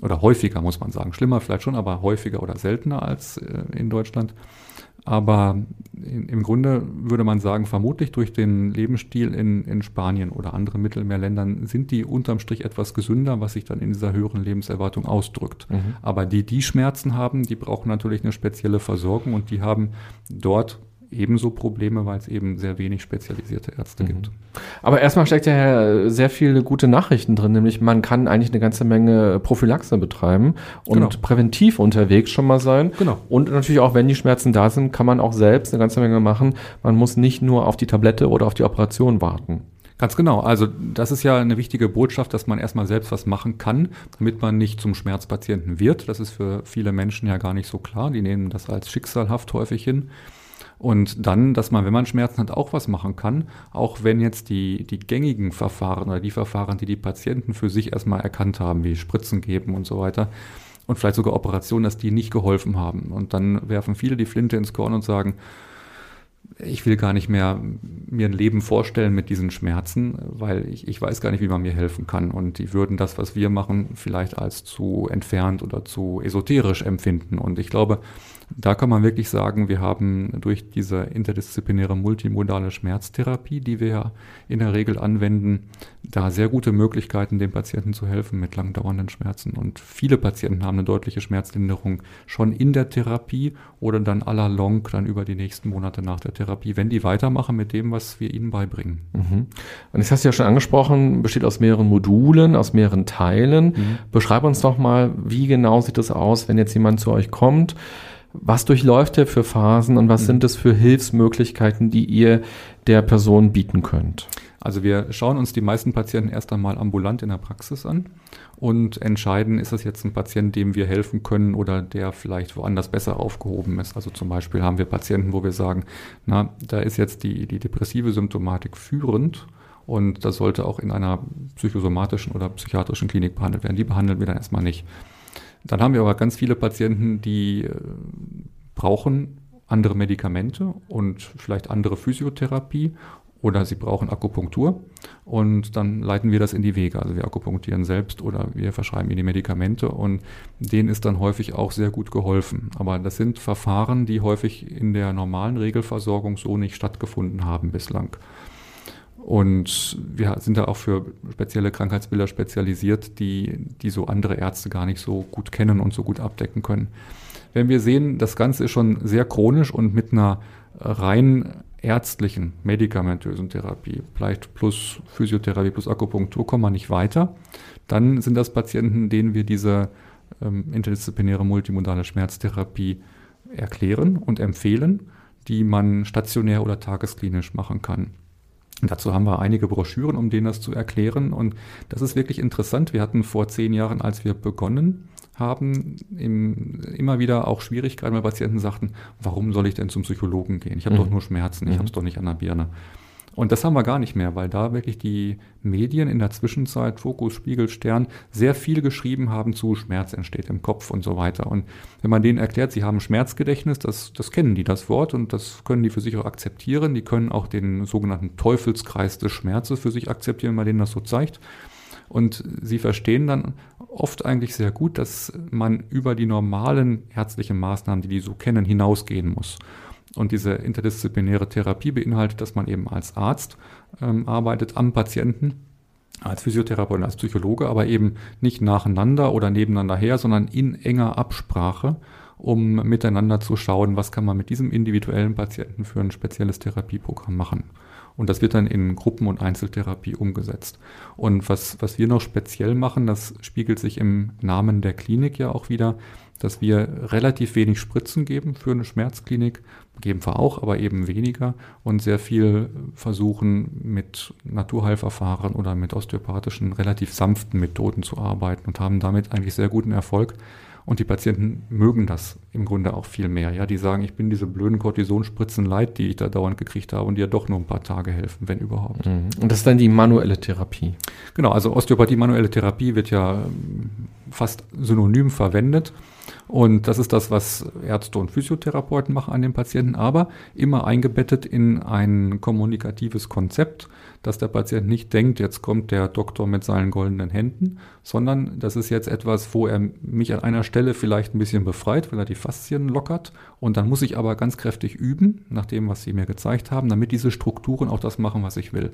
oder häufiger, muss man sagen. Schlimmer vielleicht schon, aber häufiger oder seltener als äh, in Deutschland. Aber in, im Grunde würde man sagen, vermutlich durch den Lebensstil in, in Spanien oder anderen Mittelmeerländern sind die unterm Strich etwas gesünder, was sich dann in dieser höheren Lebenserwartung ausdrückt. Mhm. Aber die, die Schmerzen haben, die brauchen natürlich eine spezielle Versorgung und die haben dort ebenso Probleme, weil es eben sehr wenig spezialisierte Ärzte mhm. gibt. Aber erstmal steckt ja sehr viele gute Nachrichten drin, nämlich man kann eigentlich eine ganze Menge Prophylaxe betreiben und genau. präventiv unterwegs schon mal sein. Genau. Und natürlich auch, wenn die Schmerzen da sind, kann man auch selbst eine ganze Menge machen. Man muss nicht nur auf die Tablette oder auf die Operation warten. Ganz genau. Also das ist ja eine wichtige Botschaft, dass man erstmal selbst was machen kann, damit man nicht zum Schmerzpatienten wird. Das ist für viele Menschen ja gar nicht so klar. Die nehmen das als schicksalhaft häufig hin. Und dann, dass man, wenn man Schmerzen hat, auch was machen kann, auch wenn jetzt die, die gängigen Verfahren oder die Verfahren, die die Patienten für sich erstmal erkannt haben, wie Spritzen geben und so weiter, und vielleicht sogar Operationen, dass die nicht geholfen haben. Und dann werfen viele die Flinte ins Korn und sagen, ich will gar nicht mehr mir ein Leben vorstellen mit diesen Schmerzen, weil ich, ich weiß gar nicht, wie man mir helfen kann. Und die würden das, was wir machen, vielleicht als zu entfernt oder zu esoterisch empfinden. Und ich glaube, da kann man wirklich sagen, wir haben durch diese interdisziplinäre multimodale Schmerztherapie, die wir ja in der Regel anwenden, da sehr gute Möglichkeiten, den Patienten zu helfen mit langdauernden Schmerzen. Und viele Patienten haben eine deutliche Schmerzlinderung schon in der Therapie oder dann à la long dann über die nächsten Monate nach der Therapie, wenn die weitermachen mit dem, was wir ihnen beibringen. Mhm. Und das hast du ja schon angesprochen, besteht aus mehreren Modulen, aus mehreren Teilen. Mhm. Beschreib uns doch mal, wie genau sieht es aus, wenn jetzt jemand zu euch kommt? Was durchläuft er für Phasen und was mhm. sind es für Hilfsmöglichkeiten, die ihr der Person bieten könnt? Also wir schauen uns die meisten Patienten erst einmal ambulant in der Praxis an und entscheiden, ist das jetzt ein Patient, dem wir helfen können oder der vielleicht woanders besser aufgehoben ist. Also zum Beispiel haben wir Patienten, wo wir sagen, na, da ist jetzt die, die depressive Symptomatik führend und das sollte auch in einer psychosomatischen oder psychiatrischen Klinik behandelt werden. Die behandeln wir dann erstmal nicht. Dann haben wir aber ganz viele Patienten, die äh, brauchen andere Medikamente und vielleicht andere Physiotherapie oder sie brauchen Akupunktur und dann leiten wir das in die Wege. Also wir akupunktieren selbst oder wir verschreiben ihnen die Medikamente und denen ist dann häufig auch sehr gut geholfen. Aber das sind Verfahren, die häufig in der normalen Regelversorgung so nicht stattgefunden haben bislang. Und wir sind da auch für spezielle Krankheitsbilder spezialisiert, die, die so andere Ärzte gar nicht so gut kennen und so gut abdecken können. Wenn wir sehen, das Ganze ist schon sehr chronisch und mit einer rein ärztlichen, medikamentösen Therapie, vielleicht plus Physiotherapie plus Akupunktur, kommen wir nicht weiter, dann sind das Patienten, denen wir diese ähm, interdisziplinäre multimodale Schmerztherapie erklären und empfehlen, die man stationär oder tagesklinisch machen kann. Dazu haben wir einige Broschüren, um denen das zu erklären. Und das ist wirklich interessant. Wir hatten vor zehn Jahren, als wir begonnen haben, im, immer wieder auch Schwierigkeiten, weil Patienten sagten, warum soll ich denn zum Psychologen gehen? Ich habe mhm. doch nur Schmerzen, ich mhm. habe es doch nicht an der Birne. Und das haben wir gar nicht mehr, weil da wirklich die Medien in der Zwischenzeit, Fokus, Spiegel, Stern, sehr viel geschrieben haben zu Schmerz entsteht im Kopf und so weiter. Und wenn man denen erklärt, sie haben Schmerzgedächtnis, das, das kennen die, das Wort, und das können die für sich auch akzeptieren. Die können auch den sogenannten Teufelskreis des Schmerzes für sich akzeptieren, wenn man denen das so zeigt. Und sie verstehen dann oft eigentlich sehr gut, dass man über die normalen ärztlichen Maßnahmen, die die so kennen, hinausgehen muss. Und diese interdisziplinäre Therapie beinhaltet, dass man eben als Arzt ähm, arbeitet am Patienten, als Physiotherapeut und als Psychologe, aber eben nicht nacheinander oder nebeneinander her, sondern in enger Absprache, um miteinander zu schauen, was kann man mit diesem individuellen Patienten für ein spezielles Therapieprogramm machen. Und das wird dann in Gruppen- und Einzeltherapie umgesetzt. Und was, was wir noch speziell machen, das spiegelt sich im Namen der Klinik ja auch wieder, dass wir relativ wenig Spritzen geben für eine Schmerzklinik, geben wir auch, aber eben weniger und sehr viel versuchen mit Naturheilverfahren oder mit osteopathischen, relativ sanften Methoden zu arbeiten und haben damit eigentlich sehr guten Erfolg. Und die Patienten mögen das im Grunde auch viel mehr. Ja, die sagen, ich bin diese blöden Kortisonspritzen leid, die ich da dauernd gekriegt habe und die ja doch nur ein paar Tage helfen, wenn überhaupt. Mhm. Und das ist dann die manuelle Therapie. Genau, also Osteopathie, manuelle Therapie wird ja fast synonym verwendet. Und das ist das, was Ärzte und Physiotherapeuten machen an den Patienten, aber immer eingebettet in ein kommunikatives Konzept, dass der Patient nicht denkt, jetzt kommt der Doktor mit seinen goldenen Händen, sondern das ist jetzt etwas, wo er mich an einer Stelle vielleicht ein bisschen befreit, weil er die Faszien lockert. Und dann muss ich aber ganz kräftig üben, nach dem, was Sie mir gezeigt haben, damit diese Strukturen auch das machen, was ich will.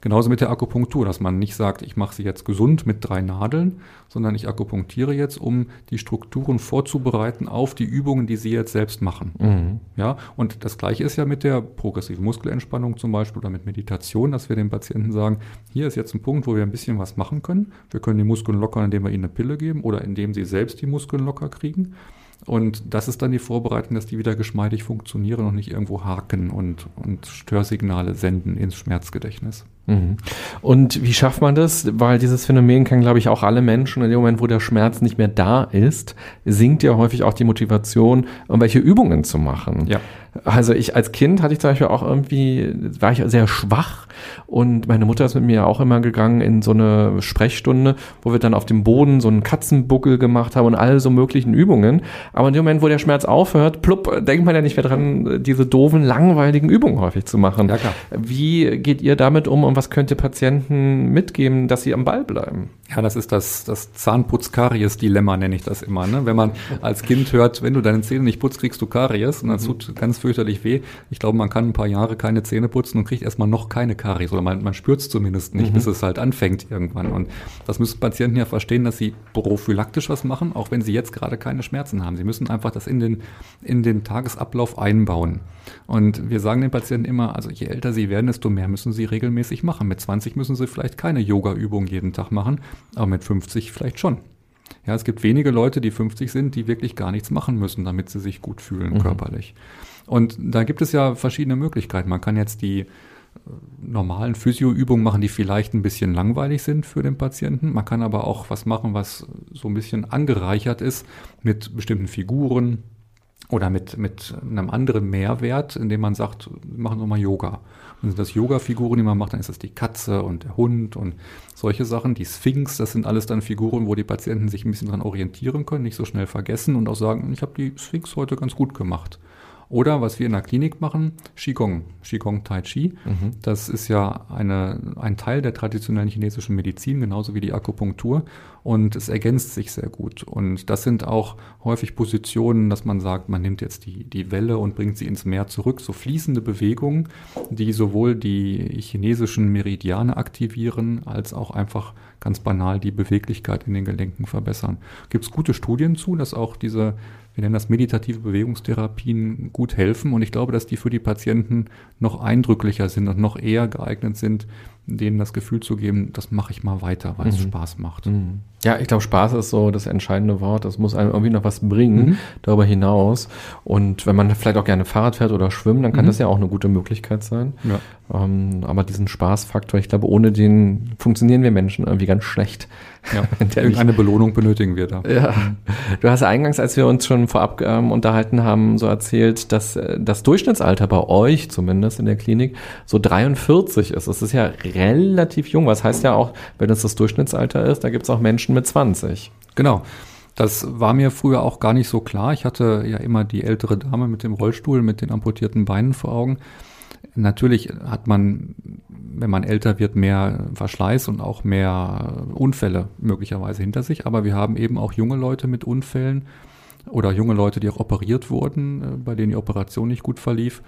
Genauso mit der Akupunktur, dass man nicht sagt, ich mache sie jetzt gesund mit drei Nadeln, sondern ich akupunktiere jetzt, um die Strukturen vorzubereiten auf die Übungen, die Sie jetzt selbst machen. Mhm. Ja, und das Gleiche ist ja mit der progressiven Muskelentspannung zum Beispiel oder mit Meditation, dass wir den Patienten sagen, hier ist jetzt ein Punkt, wo wir ein bisschen was machen können. Wir können die Muskeln lockern, indem wir ihnen eine Pille geben oder indem sie selbst die Muskeln locker kriegen. Und das ist dann die Vorbereitung, dass die wieder geschmeidig funktionieren und nicht irgendwo haken und, und Störsignale senden ins Schmerzgedächtnis. Mhm. Und wie schafft man das? Weil dieses Phänomen kennen, glaube ich, auch alle Menschen. In dem Moment, wo der Schmerz nicht mehr da ist, sinkt ja häufig auch die Motivation, irgendwelche Übungen zu machen. Ja. Also ich als Kind hatte ich zum Beispiel auch irgendwie, war ich sehr schwach und meine Mutter ist mit mir auch immer gegangen in so eine Sprechstunde, wo wir dann auf dem Boden so einen Katzenbuckel gemacht haben und all so möglichen Übungen. Aber in dem Moment, wo der Schmerz aufhört, plupp, denkt man ja nicht mehr dran, diese doofen, langweiligen Übungen häufig zu machen. Ja, klar. Wie geht ihr damit um und was könnt ihr Patienten mitgeben, dass sie am Ball bleiben? Ja, das ist das, das Zahnputz-Karies-Dilemma, nenne ich das immer. Ne? Wenn man als Kind hört, wenn du deine Zähne nicht putzt, kriegst du Karies und das mhm. tut ganz fürchterlich weh. Ich glaube, man kann ein paar Jahre keine Zähne putzen und kriegt erstmal noch keine Karies oder man, man spürt es zumindest nicht, mhm. bis es halt anfängt irgendwann. Und das müssen Patienten ja verstehen, dass sie prophylaktisch was machen, auch wenn sie jetzt gerade keine Schmerzen haben. Sie müssen einfach das in den, in den Tagesablauf einbauen. Und wir sagen den Patienten immer, also je älter sie werden, desto mehr müssen sie regelmäßig machen. Mit 20 müssen sie vielleicht keine Yoga-Übung jeden Tag machen, aber mit 50 vielleicht schon. Ja, es gibt wenige Leute, die 50 sind, die wirklich gar nichts machen müssen, damit sie sich gut fühlen mhm. körperlich. Und da gibt es ja verschiedene Möglichkeiten. Man kann jetzt die äh, normalen Physioübungen machen, die vielleicht ein bisschen langweilig sind für den Patienten. Man kann aber auch was machen, was so ein bisschen angereichert ist mit bestimmten Figuren, oder mit, mit einem anderen Mehrwert, indem man sagt, machen wir mal Yoga. Und sind das Yoga-Figuren, die man macht, dann ist das die Katze und der Hund und solche Sachen. Die Sphinx, das sind alles dann Figuren, wo die Patienten sich ein bisschen dran orientieren können, nicht so schnell vergessen und auch sagen, ich habe die Sphinx heute ganz gut gemacht. Oder was wir in der Klinik machen, Qigong, Qigong Tai Chi. Mhm. Das ist ja eine, ein Teil der traditionellen chinesischen Medizin, genauso wie die Akupunktur. Und es ergänzt sich sehr gut. Und das sind auch häufig Positionen, dass man sagt, man nimmt jetzt die, die Welle und bringt sie ins Meer zurück. So fließende Bewegungen, die sowohl die chinesischen Meridiane aktivieren, als auch einfach ganz banal die Beweglichkeit in den Gelenken verbessern. Gibt es gute Studien zu, dass auch diese wir nennen das meditative Bewegungstherapien, gut helfen. Und ich glaube, dass die für die Patienten noch eindrücklicher sind und noch eher geeignet sind, denen das Gefühl zu geben, das mache ich mal weiter, weil mhm. es Spaß macht. Mhm. Ja, ich glaube, Spaß ist so das entscheidende Wort. Das muss einem irgendwie noch was bringen mhm. darüber hinaus. Und wenn man vielleicht auch gerne Fahrrad fährt oder schwimmt, dann kann mhm. das ja auch eine gute Möglichkeit sein. Ja. Ähm, aber diesen Spaßfaktor, ich glaube, ohne den funktionieren wir Menschen irgendwie ganz schlecht. Ja, irgendeine Belohnung benötigen wir da. Ja. Du hast eingangs, als wir uns schon vorab ähm, unterhalten haben, so erzählt, dass äh, das Durchschnittsalter bei euch zumindest in der Klinik so 43 ist. Das ist ja relativ jung. Was heißt ja auch, wenn es das Durchschnittsalter ist, da gibt es auch Menschen, mit 20. Genau. Das war mir früher auch gar nicht so klar. Ich hatte ja immer die ältere Dame mit dem Rollstuhl, mit den amputierten Beinen vor Augen. Natürlich hat man, wenn man älter wird, mehr Verschleiß und auch mehr Unfälle möglicherweise hinter sich. Aber wir haben eben auch junge Leute mit Unfällen oder junge Leute, die auch operiert wurden, äh, bei denen die Operation nicht gut verlief.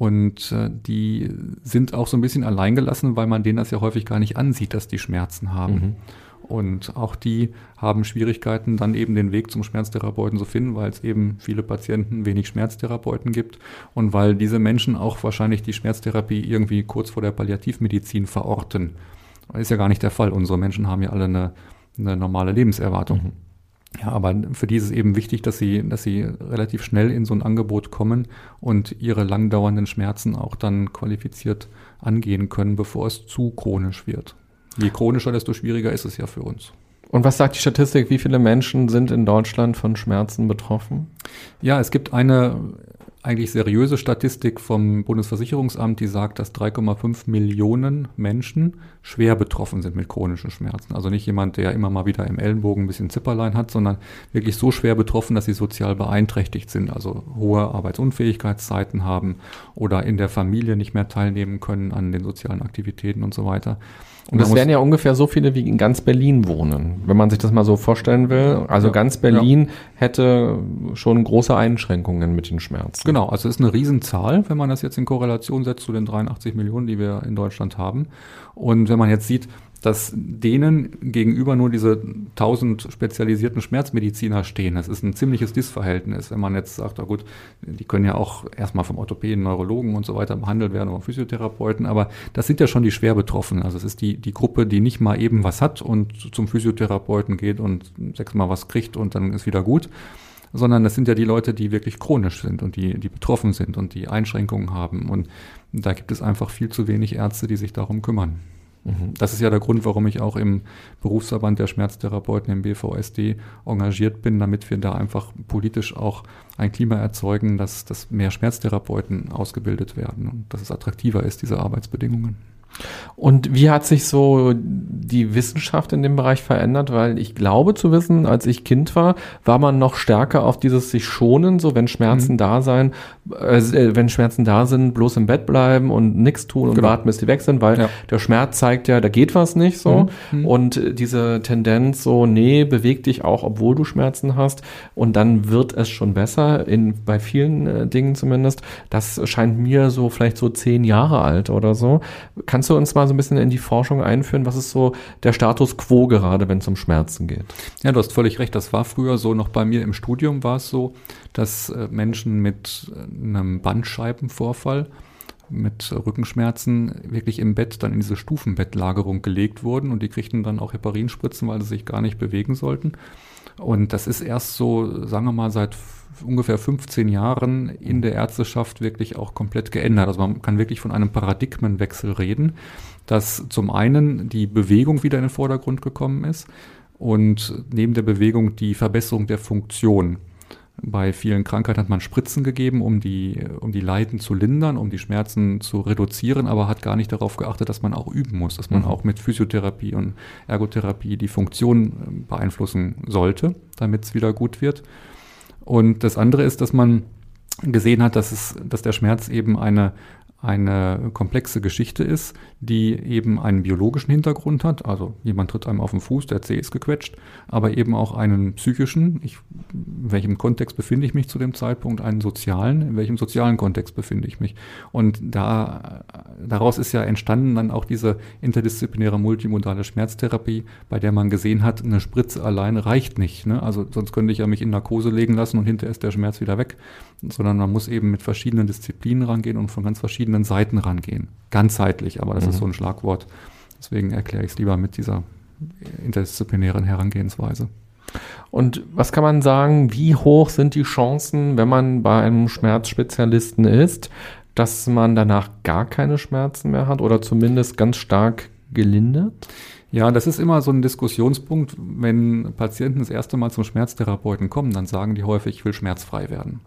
Und äh, die sind auch so ein bisschen alleingelassen, weil man denen das ja häufig gar nicht ansieht, dass die Schmerzen haben. Mhm. Und auch die haben Schwierigkeiten, dann eben den Weg zum Schmerztherapeuten zu finden, weil es eben viele Patienten wenig Schmerztherapeuten gibt und weil diese Menschen auch wahrscheinlich die Schmerztherapie irgendwie kurz vor der Palliativmedizin verorten. Das ist ja gar nicht der Fall. Unsere Menschen haben ja alle eine, eine normale Lebenserwartung. Mhm. Ja, aber für die ist es eben wichtig, dass sie, dass sie relativ schnell in so ein Angebot kommen und ihre langdauernden Schmerzen auch dann qualifiziert angehen können, bevor es zu chronisch wird. Je chronischer, desto schwieriger ist es ja für uns. Und was sagt die Statistik? Wie viele Menschen sind in Deutschland von Schmerzen betroffen? Ja, es gibt eine eigentlich seriöse Statistik vom Bundesversicherungsamt, die sagt, dass 3,5 Millionen Menschen schwer betroffen sind mit chronischen Schmerzen. Also nicht jemand, der immer mal wieder im Ellenbogen ein bisschen Zipperlein hat, sondern wirklich so schwer betroffen, dass sie sozial beeinträchtigt sind, also hohe Arbeitsunfähigkeitszeiten haben oder in der Familie nicht mehr teilnehmen können an den sozialen Aktivitäten und so weiter. Und es werden ja ungefähr so viele wie in ganz Berlin wohnen, wenn man sich das mal so vorstellen will. Also ja, ganz Berlin ja. hätte schon große Einschränkungen mit den Schmerzen. Genau, also es ist eine Riesenzahl, wenn man das jetzt in Korrelation setzt zu den 83 Millionen, die wir in Deutschland haben. Und wenn man jetzt sieht, dass denen gegenüber nur diese tausend spezialisierten Schmerzmediziner stehen. Das ist ein ziemliches Dissverhältnis, wenn man jetzt sagt, na gut, die können ja auch erstmal vom Orthopäden, Neurologen und so weiter behandelt werden oder Physiotherapeuten, aber das sind ja schon die schwer Betroffenen. Also es ist die, die Gruppe, die nicht mal eben was hat und zum Physiotherapeuten geht und sechsmal was kriegt und dann ist wieder gut sondern das sind ja die Leute, die wirklich chronisch sind und die, die betroffen sind und die Einschränkungen haben. Und da gibt es einfach viel zu wenig Ärzte, die sich darum kümmern. Mhm. Das ist ja der Grund, warum ich auch im Berufsverband der Schmerztherapeuten im BVSD engagiert bin, damit wir da einfach politisch auch ein Klima erzeugen, dass, dass mehr Schmerztherapeuten ausgebildet werden und dass es attraktiver ist, diese Arbeitsbedingungen. Und wie hat sich so die Wissenschaft in dem Bereich verändert? Weil ich glaube zu wissen, als ich Kind war, war man noch stärker auf dieses sich schonen, so wenn Schmerzen mhm. da sein, äh, wenn Schmerzen da sind, bloß im Bett bleiben und nichts tun und genau. warten, bis die weg sind, weil ja. der Schmerz zeigt ja, da geht was nicht so. Mhm. mhm. Und diese Tendenz so, nee, beweg dich auch, obwohl du Schmerzen hast und dann wird es schon besser, in, bei vielen äh, Dingen zumindest. Das scheint mir so vielleicht so zehn Jahre alt oder so. Kannst du uns mal so ein bisschen in die Forschung einführen? Was ist so der Status quo gerade, wenn es um Schmerzen geht? Ja, du hast völlig recht. Das war früher so, noch bei mir im Studium war es so, dass äh, Menschen mit äh, einem Bandscheibenvorfall mit Rückenschmerzen wirklich im Bett dann in diese Stufenbettlagerung gelegt wurden und die kriegten dann auch Heparinspritzen, weil sie sich gar nicht bewegen sollten. Und das ist erst so, sagen wir mal, seit ungefähr 15 Jahren in der Ärzteschaft wirklich auch komplett geändert. Also man kann wirklich von einem Paradigmenwechsel reden, dass zum einen die Bewegung wieder in den Vordergrund gekommen ist und neben der Bewegung die Verbesserung der Funktion. Bei vielen Krankheiten hat man Spritzen gegeben, um die, um die Leiden zu lindern, um die Schmerzen zu reduzieren, aber hat gar nicht darauf geachtet, dass man auch üben muss, dass man mhm. auch mit Physiotherapie und Ergotherapie die Funktion beeinflussen sollte, damit es wieder gut wird. Und das andere ist, dass man gesehen hat, dass, es, dass der Schmerz eben eine, eine komplexe Geschichte ist, die eben einen biologischen Hintergrund hat. Also jemand tritt einem auf den Fuß, der Zeh ist gequetscht, aber eben auch einen psychischen, ich, in welchem Kontext befinde ich mich zu dem Zeitpunkt, einen sozialen, in welchem sozialen Kontext befinde ich mich. Und da, daraus ist ja entstanden dann auch diese interdisziplinäre multimodale Schmerztherapie, bei der man gesehen hat, eine Spritze alleine reicht nicht. Ne? Also sonst könnte ich ja mich in Narkose legen lassen und hinterher ist der Schmerz wieder weg, sondern man muss eben mit verschiedenen Disziplinen rangehen und von ganz verschiedenen Seiten rangehen. Ganzheitlich, aber das mhm. ist so ein Schlagwort. Deswegen erkläre ich es lieber mit dieser interdisziplinären Herangehensweise. Und was kann man sagen, wie hoch sind die Chancen, wenn man bei einem Schmerzspezialisten ist, dass man danach gar keine Schmerzen mehr hat oder zumindest ganz stark gelindert? Ja, das ist immer so ein Diskussionspunkt. Wenn Patienten das erste Mal zum Schmerztherapeuten kommen, dann sagen die häufig, ich will schmerzfrei werden.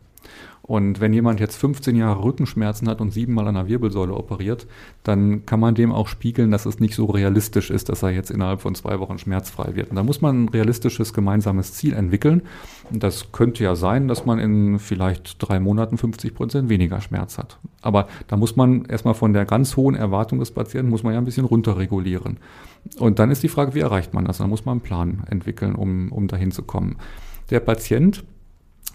Und wenn jemand jetzt 15 Jahre Rückenschmerzen hat und siebenmal an der Wirbelsäule operiert, dann kann man dem auch spiegeln, dass es nicht so realistisch ist, dass er jetzt innerhalb von zwei Wochen schmerzfrei wird. Und da muss man ein realistisches gemeinsames Ziel entwickeln. Und das könnte ja sein, dass man in vielleicht drei Monaten 50 Prozent weniger Schmerz hat. Aber da muss man erstmal von der ganz hohen Erwartung des Patienten, muss man ja ein bisschen runterregulieren. Und dann ist die Frage, wie erreicht man das? Da muss man einen Plan entwickeln, um, um dahin zu kommen. Der Patient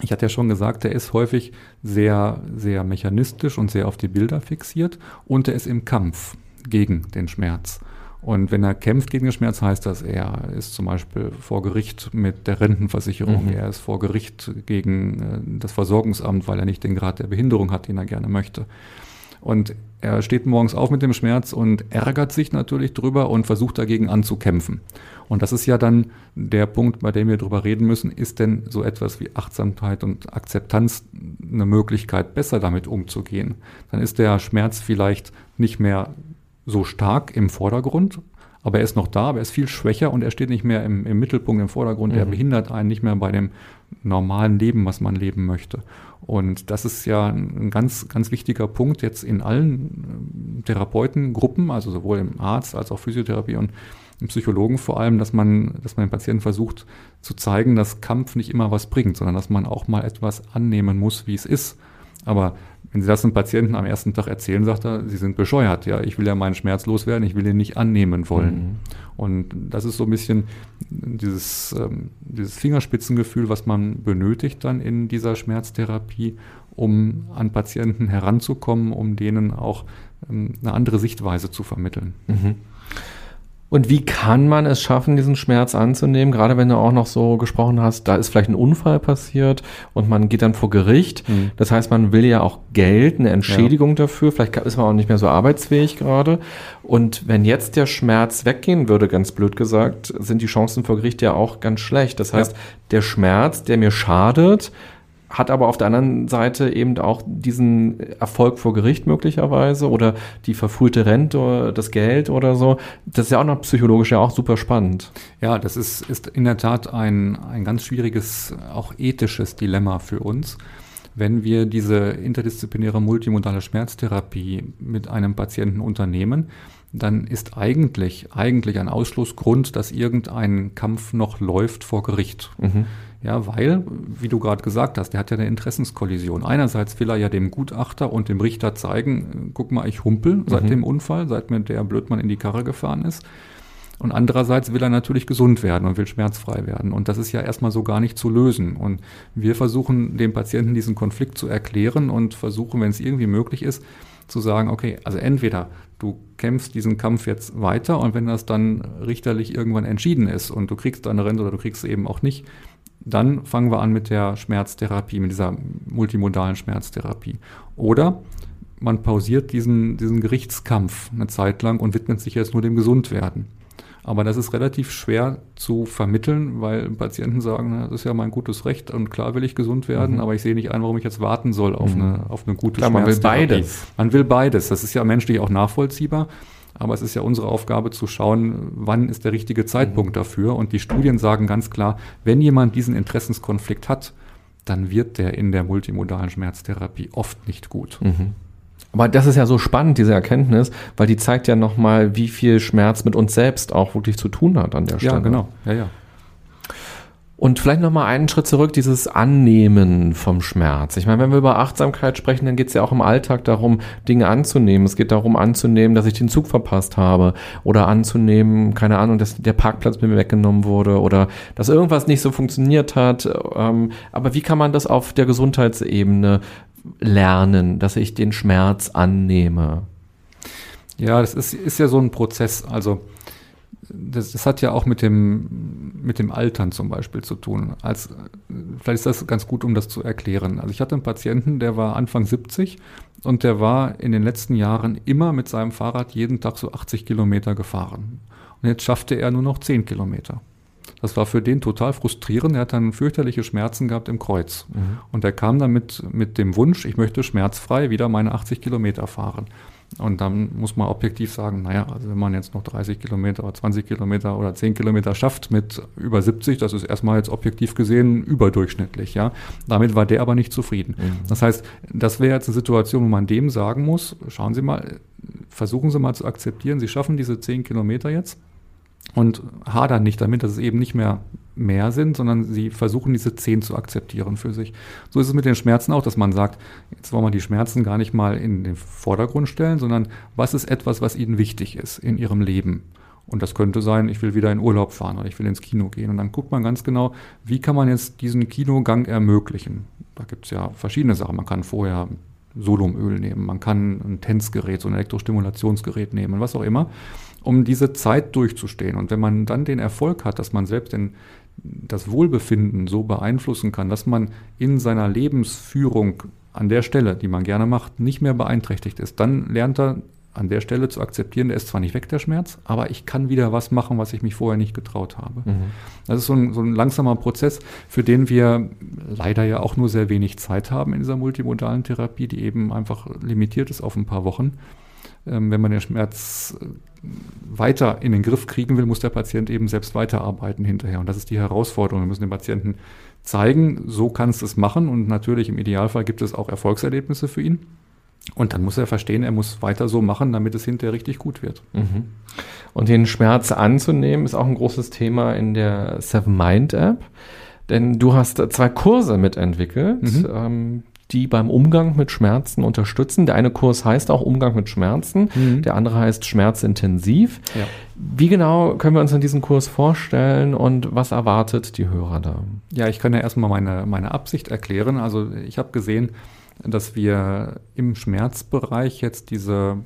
ich hatte ja schon gesagt, er ist häufig sehr, sehr mechanistisch und sehr auf die Bilder fixiert und er ist im Kampf gegen den Schmerz. Und wenn er kämpft gegen den Schmerz, heißt das, er ist zum Beispiel vor Gericht mit der Rentenversicherung, mhm. er ist vor Gericht gegen äh, das Versorgungsamt, weil er nicht den Grad der Behinderung hat, den er gerne möchte. Und er steht morgens auf mit dem Schmerz und ärgert sich natürlich drüber und versucht dagegen anzukämpfen. Und das ist ja dann der Punkt, bei dem wir drüber reden müssen, ist denn so etwas wie Achtsamkeit und Akzeptanz eine Möglichkeit, besser damit umzugehen? Dann ist der Schmerz vielleicht nicht mehr so stark im Vordergrund, aber er ist noch da, aber er ist viel schwächer und er steht nicht mehr im, im Mittelpunkt, im Vordergrund. Mhm. Er behindert einen nicht mehr bei dem normalen Leben, was man leben möchte. Und das ist ja ein ganz, ganz wichtiger Punkt jetzt in allen Therapeutengruppen, also sowohl im Arzt als auch Physiotherapie und Psychologen vor allem, dass man, dass man den Patienten versucht zu zeigen, dass Kampf nicht immer was bringt, sondern dass man auch mal etwas annehmen muss, wie es ist. Aber Wenn Sie das einem Patienten am ersten Tag erzählen, sagt er, Sie sind bescheuert. Ja, ich will ja meinen Schmerz loswerden, ich will ihn nicht annehmen wollen. Mhm. Und das ist so ein bisschen dieses, ähm, dieses Fingerspitzengefühl, was man benötigt dann in dieser Schmerztherapie, um an Patienten heranzukommen, um denen auch ähm, eine andere Sichtweise zu vermitteln. Mhm. Und wie kann man es schaffen, diesen Schmerz anzunehmen? Gerade wenn du auch noch so gesprochen hast, da ist vielleicht ein Unfall passiert und man geht dann vor Gericht. Mhm. Das heißt, man will ja auch Geld, eine Entschädigung ja. dafür. Vielleicht ist man auch nicht mehr so arbeitsfähig gerade. Und wenn jetzt der Schmerz weggehen würde, ganz blöd gesagt, sind die Chancen vor Gericht ja auch ganz schlecht. Das heißt, ja. der Schmerz, der mir schadet, hat aber auf der anderen Seite eben auch diesen Erfolg vor Gericht möglicherweise oder die verfrühte Rente oder das Geld oder so. Das ist ja auch noch psychologisch ja auch super spannend. Ja, das ist, ist in der Tat ein, ein ganz schwieriges, auch ethisches Dilemma für uns. Wenn wir diese interdisziplinäre multimodale Schmerztherapie mit einem Patienten unternehmen, dann ist eigentlich, eigentlich ein Ausschlussgrund, dass irgendein Kampf noch läuft vor Gericht. Mhm. Ja, weil, wie du gerade gesagt hast, der hat ja eine Interessenskollision. Einerseits will er ja dem Gutachter und dem Richter zeigen, guck mal, ich humpel seit mhm. dem Unfall, seit mir der Blödmann in die Karre gefahren ist. Und andererseits will er natürlich gesund werden und will schmerzfrei werden. Und das ist ja erstmal so gar nicht zu lösen. Und wir versuchen dem Patienten diesen Konflikt zu erklären und versuchen, wenn es irgendwie möglich ist, zu sagen, okay, also entweder du kämpfst diesen Kampf jetzt weiter und wenn das dann richterlich irgendwann entschieden ist und du kriegst deine Rente oder du kriegst es eben auch nicht, dann fangen wir an mit der Schmerztherapie, mit dieser multimodalen Schmerztherapie. Oder man pausiert diesen, diesen Gerichtskampf eine Zeit lang und widmet sich jetzt nur dem Gesundwerden. Aber das ist relativ schwer zu vermitteln, weil Patienten sagen, das ist ja mein gutes Recht und klar will ich gesund werden, mhm. aber ich sehe nicht ein, warum ich jetzt warten soll auf, mhm. eine, auf eine gute klar, Man will beides. Man will beides. Das ist ja menschlich auch nachvollziehbar. Aber es ist ja unsere Aufgabe zu schauen, wann ist der richtige Zeitpunkt mhm. dafür. Und die Studien sagen ganz klar, wenn jemand diesen Interessenskonflikt hat, dann wird der in der multimodalen Schmerztherapie oft nicht gut. Mhm. Aber das ist ja so spannend, diese Erkenntnis, weil die zeigt ja nochmal, wie viel Schmerz mit uns selbst auch wirklich zu tun hat an der Stelle. Ja, genau. Ja, ja. Und vielleicht nochmal einen Schritt zurück, dieses Annehmen vom Schmerz. Ich meine, wenn wir über Achtsamkeit sprechen, dann geht es ja auch im Alltag darum, Dinge anzunehmen. Es geht darum anzunehmen, dass ich den Zug verpasst habe oder anzunehmen, keine Ahnung, dass der Parkplatz mir weggenommen wurde oder dass irgendwas nicht so funktioniert hat. Ähm, aber wie kann man das auf der Gesundheitsebene lernen, dass ich den Schmerz annehme? Ja, das ist, ist ja so ein Prozess. Also das, das hat ja auch mit dem, mit dem Altern zum Beispiel zu tun. Als, vielleicht ist das ganz gut, um das zu erklären. Also ich hatte einen Patienten, der war Anfang 70 und der war in den letzten Jahren immer mit seinem Fahrrad jeden Tag so 80 Kilometer gefahren. Und jetzt schaffte er nur noch 10 Kilometer. Das war für den total frustrierend. Er hat dann fürchterliche Schmerzen gehabt im Kreuz. Mhm. Und er kam dann mit, mit dem Wunsch, ich möchte schmerzfrei wieder meine 80 Kilometer fahren. Und dann muss man objektiv sagen, naja, also wenn man jetzt noch 30 Kilometer oder 20 Kilometer oder 10 Kilometer schafft mit über 70, das ist erstmal jetzt objektiv gesehen überdurchschnittlich, ja. Damit war der aber nicht zufrieden. Mhm. Das heißt, das wäre jetzt eine Situation, wo man dem sagen muss, schauen Sie mal, versuchen Sie mal zu akzeptieren, Sie schaffen diese 10 Kilometer jetzt und hadern nicht damit, dass es eben nicht mehr mehr sind, sondern sie versuchen diese zehn zu akzeptieren für sich. So ist es mit den Schmerzen auch, dass man sagt, jetzt wollen wir die Schmerzen gar nicht mal in den Vordergrund stellen, sondern was ist etwas, was ihnen wichtig ist in ihrem Leben. Und das könnte sein, ich will wieder in Urlaub fahren oder ich will ins Kino gehen. Und dann guckt man ganz genau, wie kann man jetzt diesen Kinogang ermöglichen. Da gibt es ja verschiedene Sachen. Man kann vorher Solumöl nehmen, man kann ein Tänzgerät, so ein Elektrostimulationsgerät nehmen, was auch immer um diese Zeit durchzustehen. Und wenn man dann den Erfolg hat, dass man selbst den, das Wohlbefinden so beeinflussen kann, dass man in seiner Lebensführung an der Stelle, die man gerne macht, nicht mehr beeinträchtigt ist, dann lernt er an der Stelle zu akzeptieren, der ist zwar nicht weg, der Schmerz, aber ich kann wieder was machen, was ich mich vorher nicht getraut habe. Mhm. Das ist so ein, so ein langsamer Prozess, für den wir leider ja auch nur sehr wenig Zeit haben in dieser multimodalen Therapie, die eben einfach limitiert ist auf ein paar Wochen. Ähm, wenn man den Schmerz äh, weiter in den Griff kriegen will, muss der Patient eben selbst weiterarbeiten hinterher. Und das ist die Herausforderung. Wir müssen dem Patienten zeigen, so kannst du es machen. Und natürlich im Idealfall gibt es auch Erfolgserlebnisse für ihn. Und dann muss er verstehen, er muss weiter so machen, damit es hinterher richtig gut wird. Mhm. Und den Schmerz anzunehmen, ist auch ein großes Thema in der Seven Mind App. Denn du hast zwei Kurse mitentwickelt. Mhm. Ähm, die beim Umgang mit Schmerzen unterstützen. Der eine Kurs heißt auch Umgang mit Schmerzen, mhm. der andere heißt Schmerzintensiv. Ja. Wie genau können wir uns in diesem Kurs vorstellen und was erwartet die Hörer da? Ja, ich kann ja erstmal meine, meine Absicht erklären. Also ich habe gesehen, dass wir im Schmerzbereich jetzt diese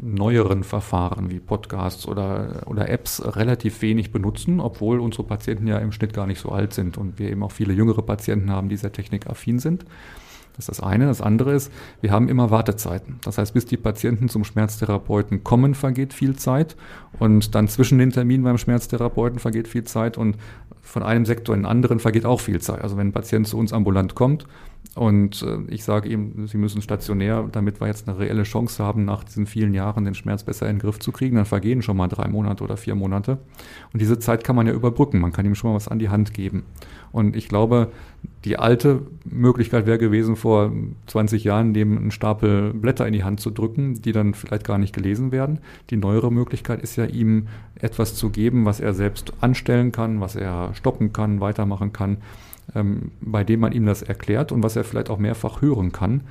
neueren Verfahren wie Podcasts oder, oder Apps relativ wenig benutzen, obwohl unsere Patienten ja im Schnitt gar nicht so alt sind und wir eben auch viele jüngere Patienten haben, die sehr technikaffin sind. Das ist das eine. Das andere ist, wir haben immer Wartezeiten. Das heißt, bis die Patienten zum Schmerztherapeuten kommen, vergeht viel Zeit. Und dann zwischen den Terminen beim Schmerztherapeuten vergeht viel Zeit. Und von einem Sektor in den anderen vergeht auch viel Zeit. Also wenn ein Patient zu uns ambulant kommt, und äh, ich sage ihm, Sie müssen stationär, damit wir jetzt eine reelle Chance haben, nach diesen vielen Jahren den Schmerz besser in den Griff zu kriegen, dann vergehen schon mal drei Monate oder vier Monate. Und diese Zeit kann man ja überbrücken. Man kann ihm schon mal was an die Hand geben. Und ich glaube, die alte Möglichkeit wäre gewesen, vor 20 Jahren dem einen Stapel Blätter in die Hand zu drücken, die dann vielleicht gar nicht gelesen werden. Die neuere Möglichkeit ist ja, ihm etwas zu geben, was er selbst anstellen kann, was er stoppen kann, weitermachen kann bei dem man ihm das erklärt und was er vielleicht auch mehrfach hören kann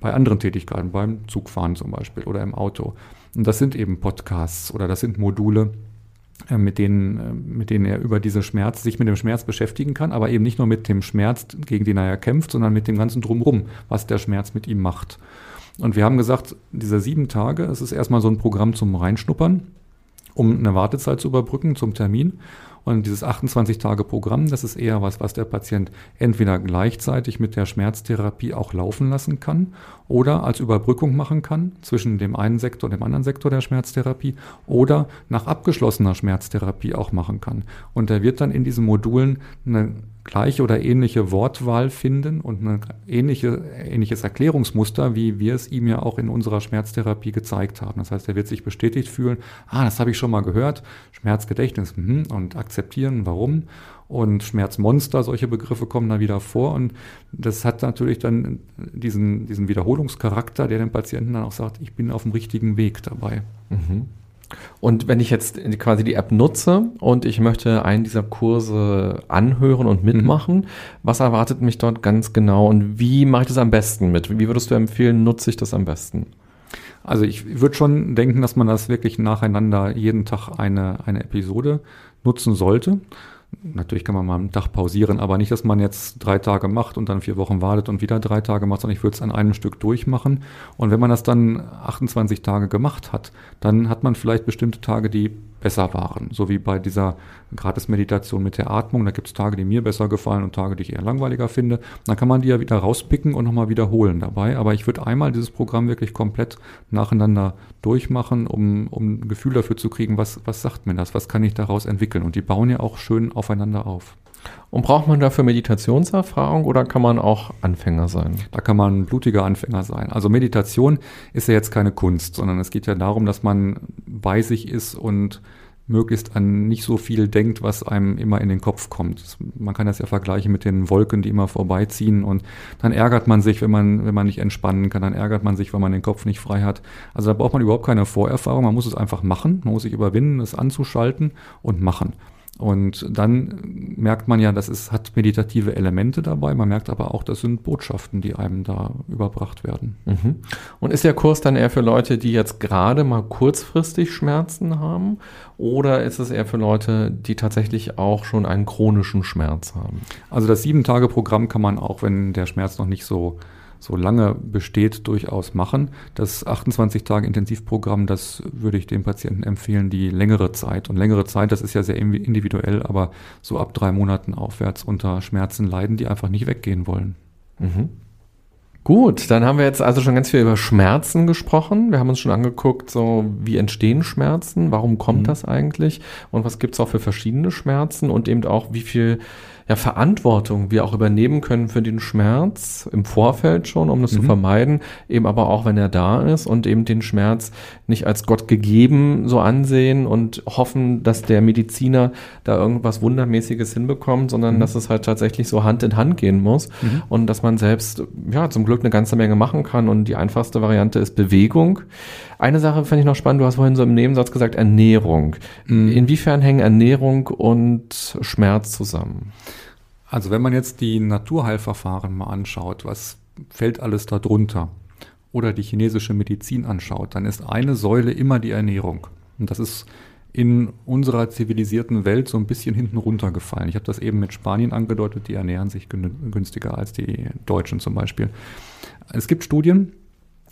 bei anderen Tätigkeiten, beim Zugfahren zum Beispiel oder im Auto. Und das sind eben Podcasts oder das sind Module, äh, mit denen, äh, mit denen er über diese Schmerz, sich mit dem Schmerz beschäftigen kann, aber eben nicht nur mit dem Schmerz, gegen den er ja kämpft, sondern mit dem ganzen Drumherum, was der Schmerz mit ihm macht. Und wir haben gesagt, diese sieben Tage, es ist erstmal so ein Programm zum Reinschnuppern, um eine Wartezeit zu überbrücken zum Termin. Und dieses 28-Tage-Programm, das ist eher was, was der Patient entweder gleichzeitig mit der Schmerztherapie auch laufen lassen kann oder als Überbrückung machen kann zwischen dem einen Sektor und dem anderen Sektor der Schmerztherapie oder nach abgeschlossener Schmerztherapie auch machen kann. Und er wird dann in diesen Modulen eine gleiche oder ähnliche Wortwahl finden und ein ähnliche, ähnliches Erklärungsmuster, wie wir es ihm ja auch in unserer Schmerztherapie gezeigt haben. Das heißt, er wird sich bestätigt fühlen, ah, das habe ich schon mal gehört, Schmerzgedächtnis mh, und akzeptieren, warum. Und Schmerzmonster, solche Begriffe kommen da wieder vor. Und das hat natürlich dann diesen, diesen Wiederholungscharakter, der dem Patienten dann auch sagt, ich bin auf dem richtigen Weg dabei. Mhm. Und wenn ich jetzt quasi die App nutze und ich möchte einen dieser Kurse anhören und mitmachen, mhm. was erwartet mich dort ganz genau und wie mache ich das am besten mit? Wie würdest du empfehlen, nutze ich das am besten? Also ich würde schon denken, dass man das wirklich nacheinander jeden Tag eine, eine Episode nutzen sollte. Natürlich kann man mal einen Tag pausieren, aber nicht, dass man jetzt drei Tage macht und dann vier Wochen wartet und wieder drei Tage macht, sondern ich würde es an einem Stück durchmachen. Und wenn man das dann 28 Tage gemacht hat, dann hat man vielleicht bestimmte Tage, die besser waren. So wie bei dieser Gratis-Meditation mit der Atmung. Da gibt es Tage, die mir besser gefallen und Tage, die ich eher langweiliger finde. Dann kann man die ja wieder rauspicken und nochmal wiederholen dabei. Aber ich würde einmal dieses Programm wirklich komplett nacheinander durchmachen, um, um ein Gefühl dafür zu kriegen, was, was sagt mir das, was kann ich daraus entwickeln. Und die bauen ja auch schön aufeinander auf. Und braucht man dafür Meditationserfahrung oder kann man auch Anfänger sein? Da kann man blutiger Anfänger sein. Also Meditation ist ja jetzt keine Kunst, sondern es geht ja darum, dass man bei sich ist und möglichst an nicht so viel denkt, was einem immer in den Kopf kommt. Man kann das ja vergleichen mit den Wolken, die immer vorbeiziehen und dann ärgert man sich, wenn man, wenn man nicht entspannen kann, dann ärgert man sich, wenn man den Kopf nicht frei hat. Also da braucht man überhaupt keine Vorerfahrung, man muss es einfach machen, man muss sich überwinden, es anzuschalten und machen. Und dann merkt man ja, dass es hat meditative Elemente dabei. Man merkt aber auch, das sind Botschaften, die einem da überbracht werden. Mhm. Und ist der Kurs dann eher für Leute, die jetzt gerade mal kurzfristig Schmerzen haben? Oder ist es eher für Leute, die tatsächlich auch schon einen chronischen Schmerz haben? Also das Sieben-Tage-Programm kann man auch, wenn der Schmerz noch nicht so so lange besteht, durchaus machen. Das 28 Tage Intensivprogramm, das würde ich den Patienten empfehlen, die längere Zeit. Und längere Zeit, das ist ja sehr individuell, aber so ab drei Monaten aufwärts unter Schmerzen leiden, die einfach nicht weggehen wollen. Mhm. Gut, dann haben wir jetzt also schon ganz viel über Schmerzen gesprochen. Wir haben uns schon angeguckt, so wie entstehen Schmerzen, warum kommt mhm. das eigentlich und was gibt es auch für verschiedene Schmerzen und eben auch wie viel ja, Verantwortung wir auch übernehmen können für den Schmerz im Vorfeld schon, um das mhm. zu vermeiden, eben aber auch, wenn er da ist und eben den Schmerz nicht als Gott gegeben so ansehen und hoffen, dass der Mediziner da irgendwas Wundermäßiges hinbekommt, sondern mhm. dass es halt tatsächlich so Hand in Hand gehen muss mhm. und dass man selbst, ja, zum Glück eine ganze Menge machen kann und die einfachste Variante ist Bewegung. Eine Sache fand ich noch spannend, du hast vorhin so im Nebensatz gesagt, Ernährung. Mhm. Inwiefern hängen Ernährung und Schmerz zusammen? Also wenn man jetzt die Naturheilverfahren mal anschaut, was fällt alles darunter oder die chinesische Medizin anschaut, dann ist eine Säule immer die Ernährung. Und das ist in unserer zivilisierten Welt so ein bisschen hinten runtergefallen. Ich habe das eben mit Spanien angedeutet, die ernähren sich günstiger als die Deutschen zum Beispiel. Es gibt Studien,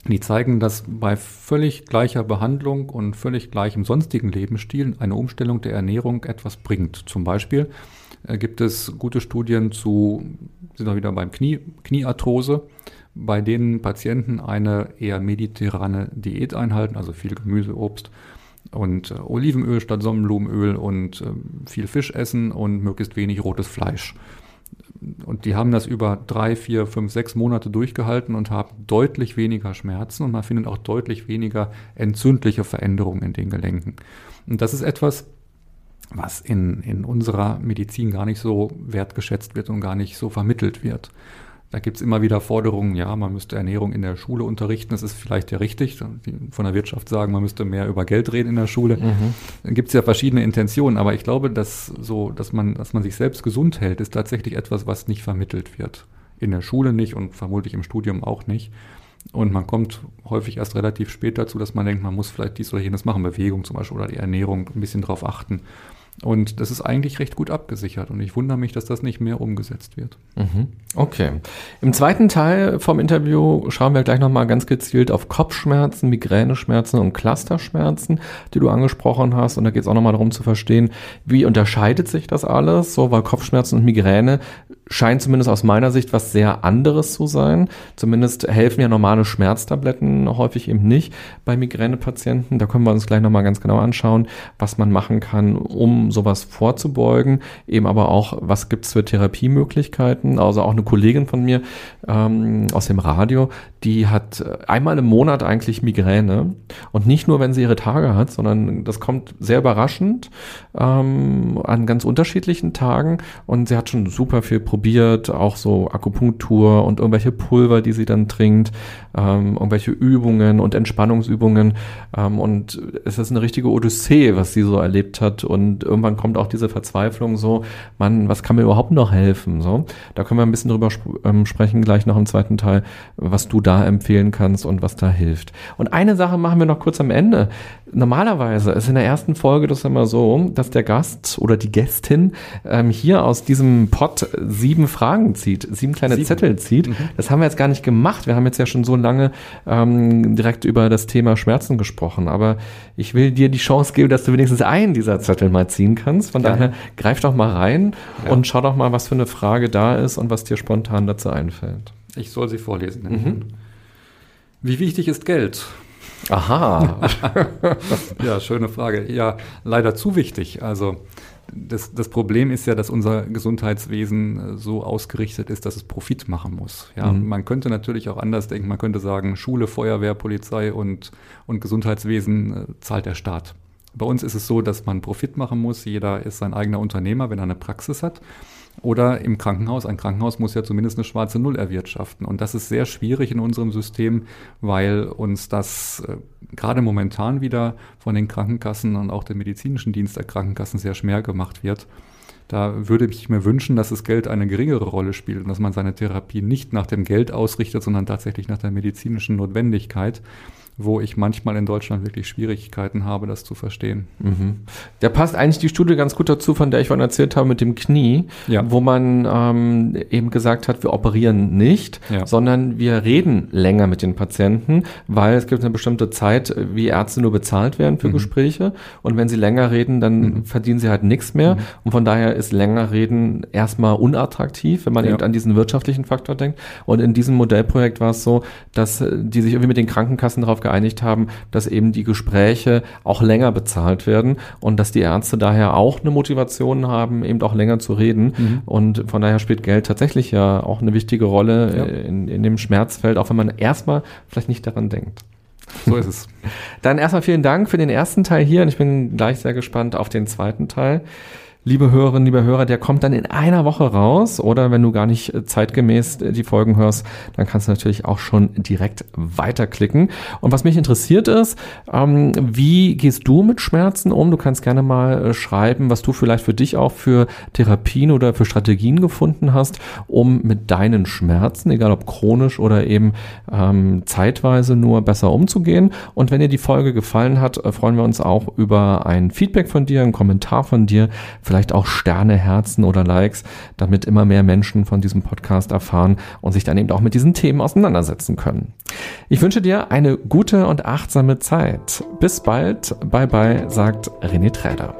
die zeigen, dass bei völlig gleicher Behandlung und völlig gleichem sonstigen Lebensstil eine Umstellung der Ernährung etwas bringt. Zum Beispiel äh, gibt es gute Studien zu, sind wir wieder beim Knie, Kniearthrose, bei denen Patienten eine eher mediterrane Diät einhalten, also viel Gemüse, Obst und äh, Olivenöl statt Sonnenblumenöl und äh, viel Fisch essen und möglichst wenig rotes Fleisch. Und die haben das über drei, vier, fünf, sechs Monate durchgehalten und haben deutlich weniger Schmerzen und man findet auch deutlich weniger entzündliche Veränderungen in den Gelenken. Und das ist etwas, was in, in unserer Medizin gar nicht so wertgeschätzt wird und gar nicht so vermittelt wird. Da gibt es immer wieder Forderungen, ja, man müsste Ernährung in der Schule unterrichten. Das ist vielleicht ja richtig. Die von der Wirtschaft sagen, man müsste mehr über Geld reden in der Schule. Mhm. Dann gibt es ja verschiedene Intentionen, aber ich glaube, dass so, dass man, dass man sich selbst gesund hält, ist tatsächlich etwas, was nicht vermittelt wird. In der Schule nicht und vermutlich im Studium auch nicht. Und man kommt häufig erst relativ spät dazu, dass man denkt, man muss vielleicht dies oder jenes machen, Bewegung zum Beispiel oder die Ernährung, ein bisschen drauf achten. Und das ist eigentlich recht gut abgesichert. Und ich wundere mich, dass das nicht mehr umgesetzt wird. Mhm. Okay. Im zweiten Teil vom Interview schauen wir gleich nochmal ganz gezielt auf Kopfschmerzen, Migräneschmerzen und Clusterschmerzen, die du angesprochen hast. Und da geht es auch nochmal darum zu verstehen, wie unterscheidet sich das alles? So, weil Kopfschmerzen und Migräne scheint zumindest aus meiner Sicht was sehr anderes zu sein. Zumindest helfen ja normale Schmerztabletten häufig eben nicht bei Migränepatienten. Da können wir uns gleich nochmal ganz genau anschauen, was man machen kann, um sowas vorzubeugen. Eben aber auch, was gibt's für Therapiemöglichkeiten. Also auch eine Kollegin von mir ähm, aus dem Radio, die hat einmal im Monat eigentlich Migräne. Und nicht nur, wenn sie ihre Tage hat, sondern das kommt sehr überraschend ähm, an ganz unterschiedlichen Tagen. Und sie hat schon super viel probiert, auch so Akupunktur und irgendwelche Pulver, die sie dann trinkt, ähm, irgendwelche Übungen und Entspannungsübungen. Ähm, und es ist eine richtige Odyssee, was sie so erlebt hat. Und irgendwann kommt auch diese Verzweiflung so, Mann, was kann mir überhaupt noch helfen? So, da können wir ein bisschen drüber sp ähm, sprechen, gleich noch im zweiten Teil, was du da empfehlen kannst und was da hilft. Und eine Sache machen wir noch kurz am Ende. Normalerweise ist in der ersten Folge das immer so, dass der Gast oder die Gästin ähm, hier aus diesem Pot sieben Fragen zieht, sieben kleine sieben. Zettel zieht. Mhm. Das haben wir jetzt gar nicht gemacht. Wir haben jetzt ja schon so lange ähm, direkt über das Thema Schmerzen gesprochen. Aber ich will dir die Chance geben, dass du wenigstens einen dieser Zettel mal ziehen kannst. Von ja. daher greif doch mal rein ja. und schau doch mal, was für eine Frage da ist und was dir spontan dazu einfällt. Ich soll sie vorlesen. Mhm. Wie wichtig ist Geld? Aha. ja, schöne Frage. Ja, leider zu wichtig. Also das, das Problem ist ja, dass unser Gesundheitswesen äh, so ausgerichtet ist, dass es Profit machen muss. Ja, mhm. Man könnte natürlich auch anders denken. Man könnte sagen, Schule, Feuerwehr, Polizei und, und Gesundheitswesen äh, zahlt der Staat. Bei uns ist es so, dass man Profit machen muss. Jeder ist sein eigener Unternehmer, wenn er eine Praxis hat. Oder im Krankenhaus. Ein Krankenhaus muss ja zumindest eine schwarze Null erwirtschaften. Und das ist sehr schwierig in unserem System, weil uns das äh, gerade momentan wieder von den Krankenkassen und auch dem medizinischen Dienst der Krankenkassen sehr schwer gemacht wird. Da würde ich mir wünschen, dass das Geld eine geringere Rolle spielt und dass man seine Therapie nicht nach dem Geld ausrichtet, sondern tatsächlich nach der medizinischen Notwendigkeit wo ich manchmal in Deutschland wirklich Schwierigkeiten habe, das zu verstehen. Mhm. Da passt eigentlich die Studie ganz gut dazu, von der ich vorhin erzählt habe mit dem Knie, ja. wo man ähm, eben gesagt hat, wir operieren nicht, ja. sondern wir reden länger mit den Patienten, weil es gibt eine bestimmte Zeit, wie Ärzte nur bezahlt werden für mhm. Gespräche und wenn sie länger reden, dann mhm. verdienen sie halt nichts mehr mhm. und von daher ist länger reden erstmal unattraktiv, wenn man ja. eben an diesen wirtschaftlichen Faktor denkt und in diesem Modellprojekt war es so, dass die sich irgendwie mit den Krankenkassen darauf geeinigt haben, dass eben die Gespräche auch länger bezahlt werden und dass die Ärzte daher auch eine Motivation haben, eben auch länger zu reden. Mhm. Und von daher spielt Geld tatsächlich ja auch eine wichtige Rolle ja. in, in dem Schmerzfeld, auch wenn man erstmal vielleicht nicht daran denkt. So ist es. Dann erstmal vielen Dank für den ersten Teil hier und ich bin gleich sehr gespannt auf den zweiten Teil. Liebe Hörerinnen, liebe Hörer, der kommt dann in einer Woche raus. Oder wenn du gar nicht zeitgemäß die Folgen hörst, dann kannst du natürlich auch schon direkt weiterklicken. Und was mich interessiert ist, ähm, wie gehst du mit Schmerzen um? Du kannst gerne mal äh, schreiben, was du vielleicht für dich auch für Therapien oder für Strategien gefunden hast, um mit deinen Schmerzen, egal ob chronisch oder eben ähm, zeitweise nur besser umzugehen. Und wenn dir die Folge gefallen hat, äh, freuen wir uns auch über ein Feedback von dir, einen Kommentar von dir, vielleicht auch Sterne, Herzen oder Likes, damit immer mehr Menschen von diesem Podcast erfahren und sich dann eben auch mit diesen Themen auseinandersetzen können. Ich wünsche dir eine gute und achtsame Zeit. Bis bald. Bye bye, sagt René Träder.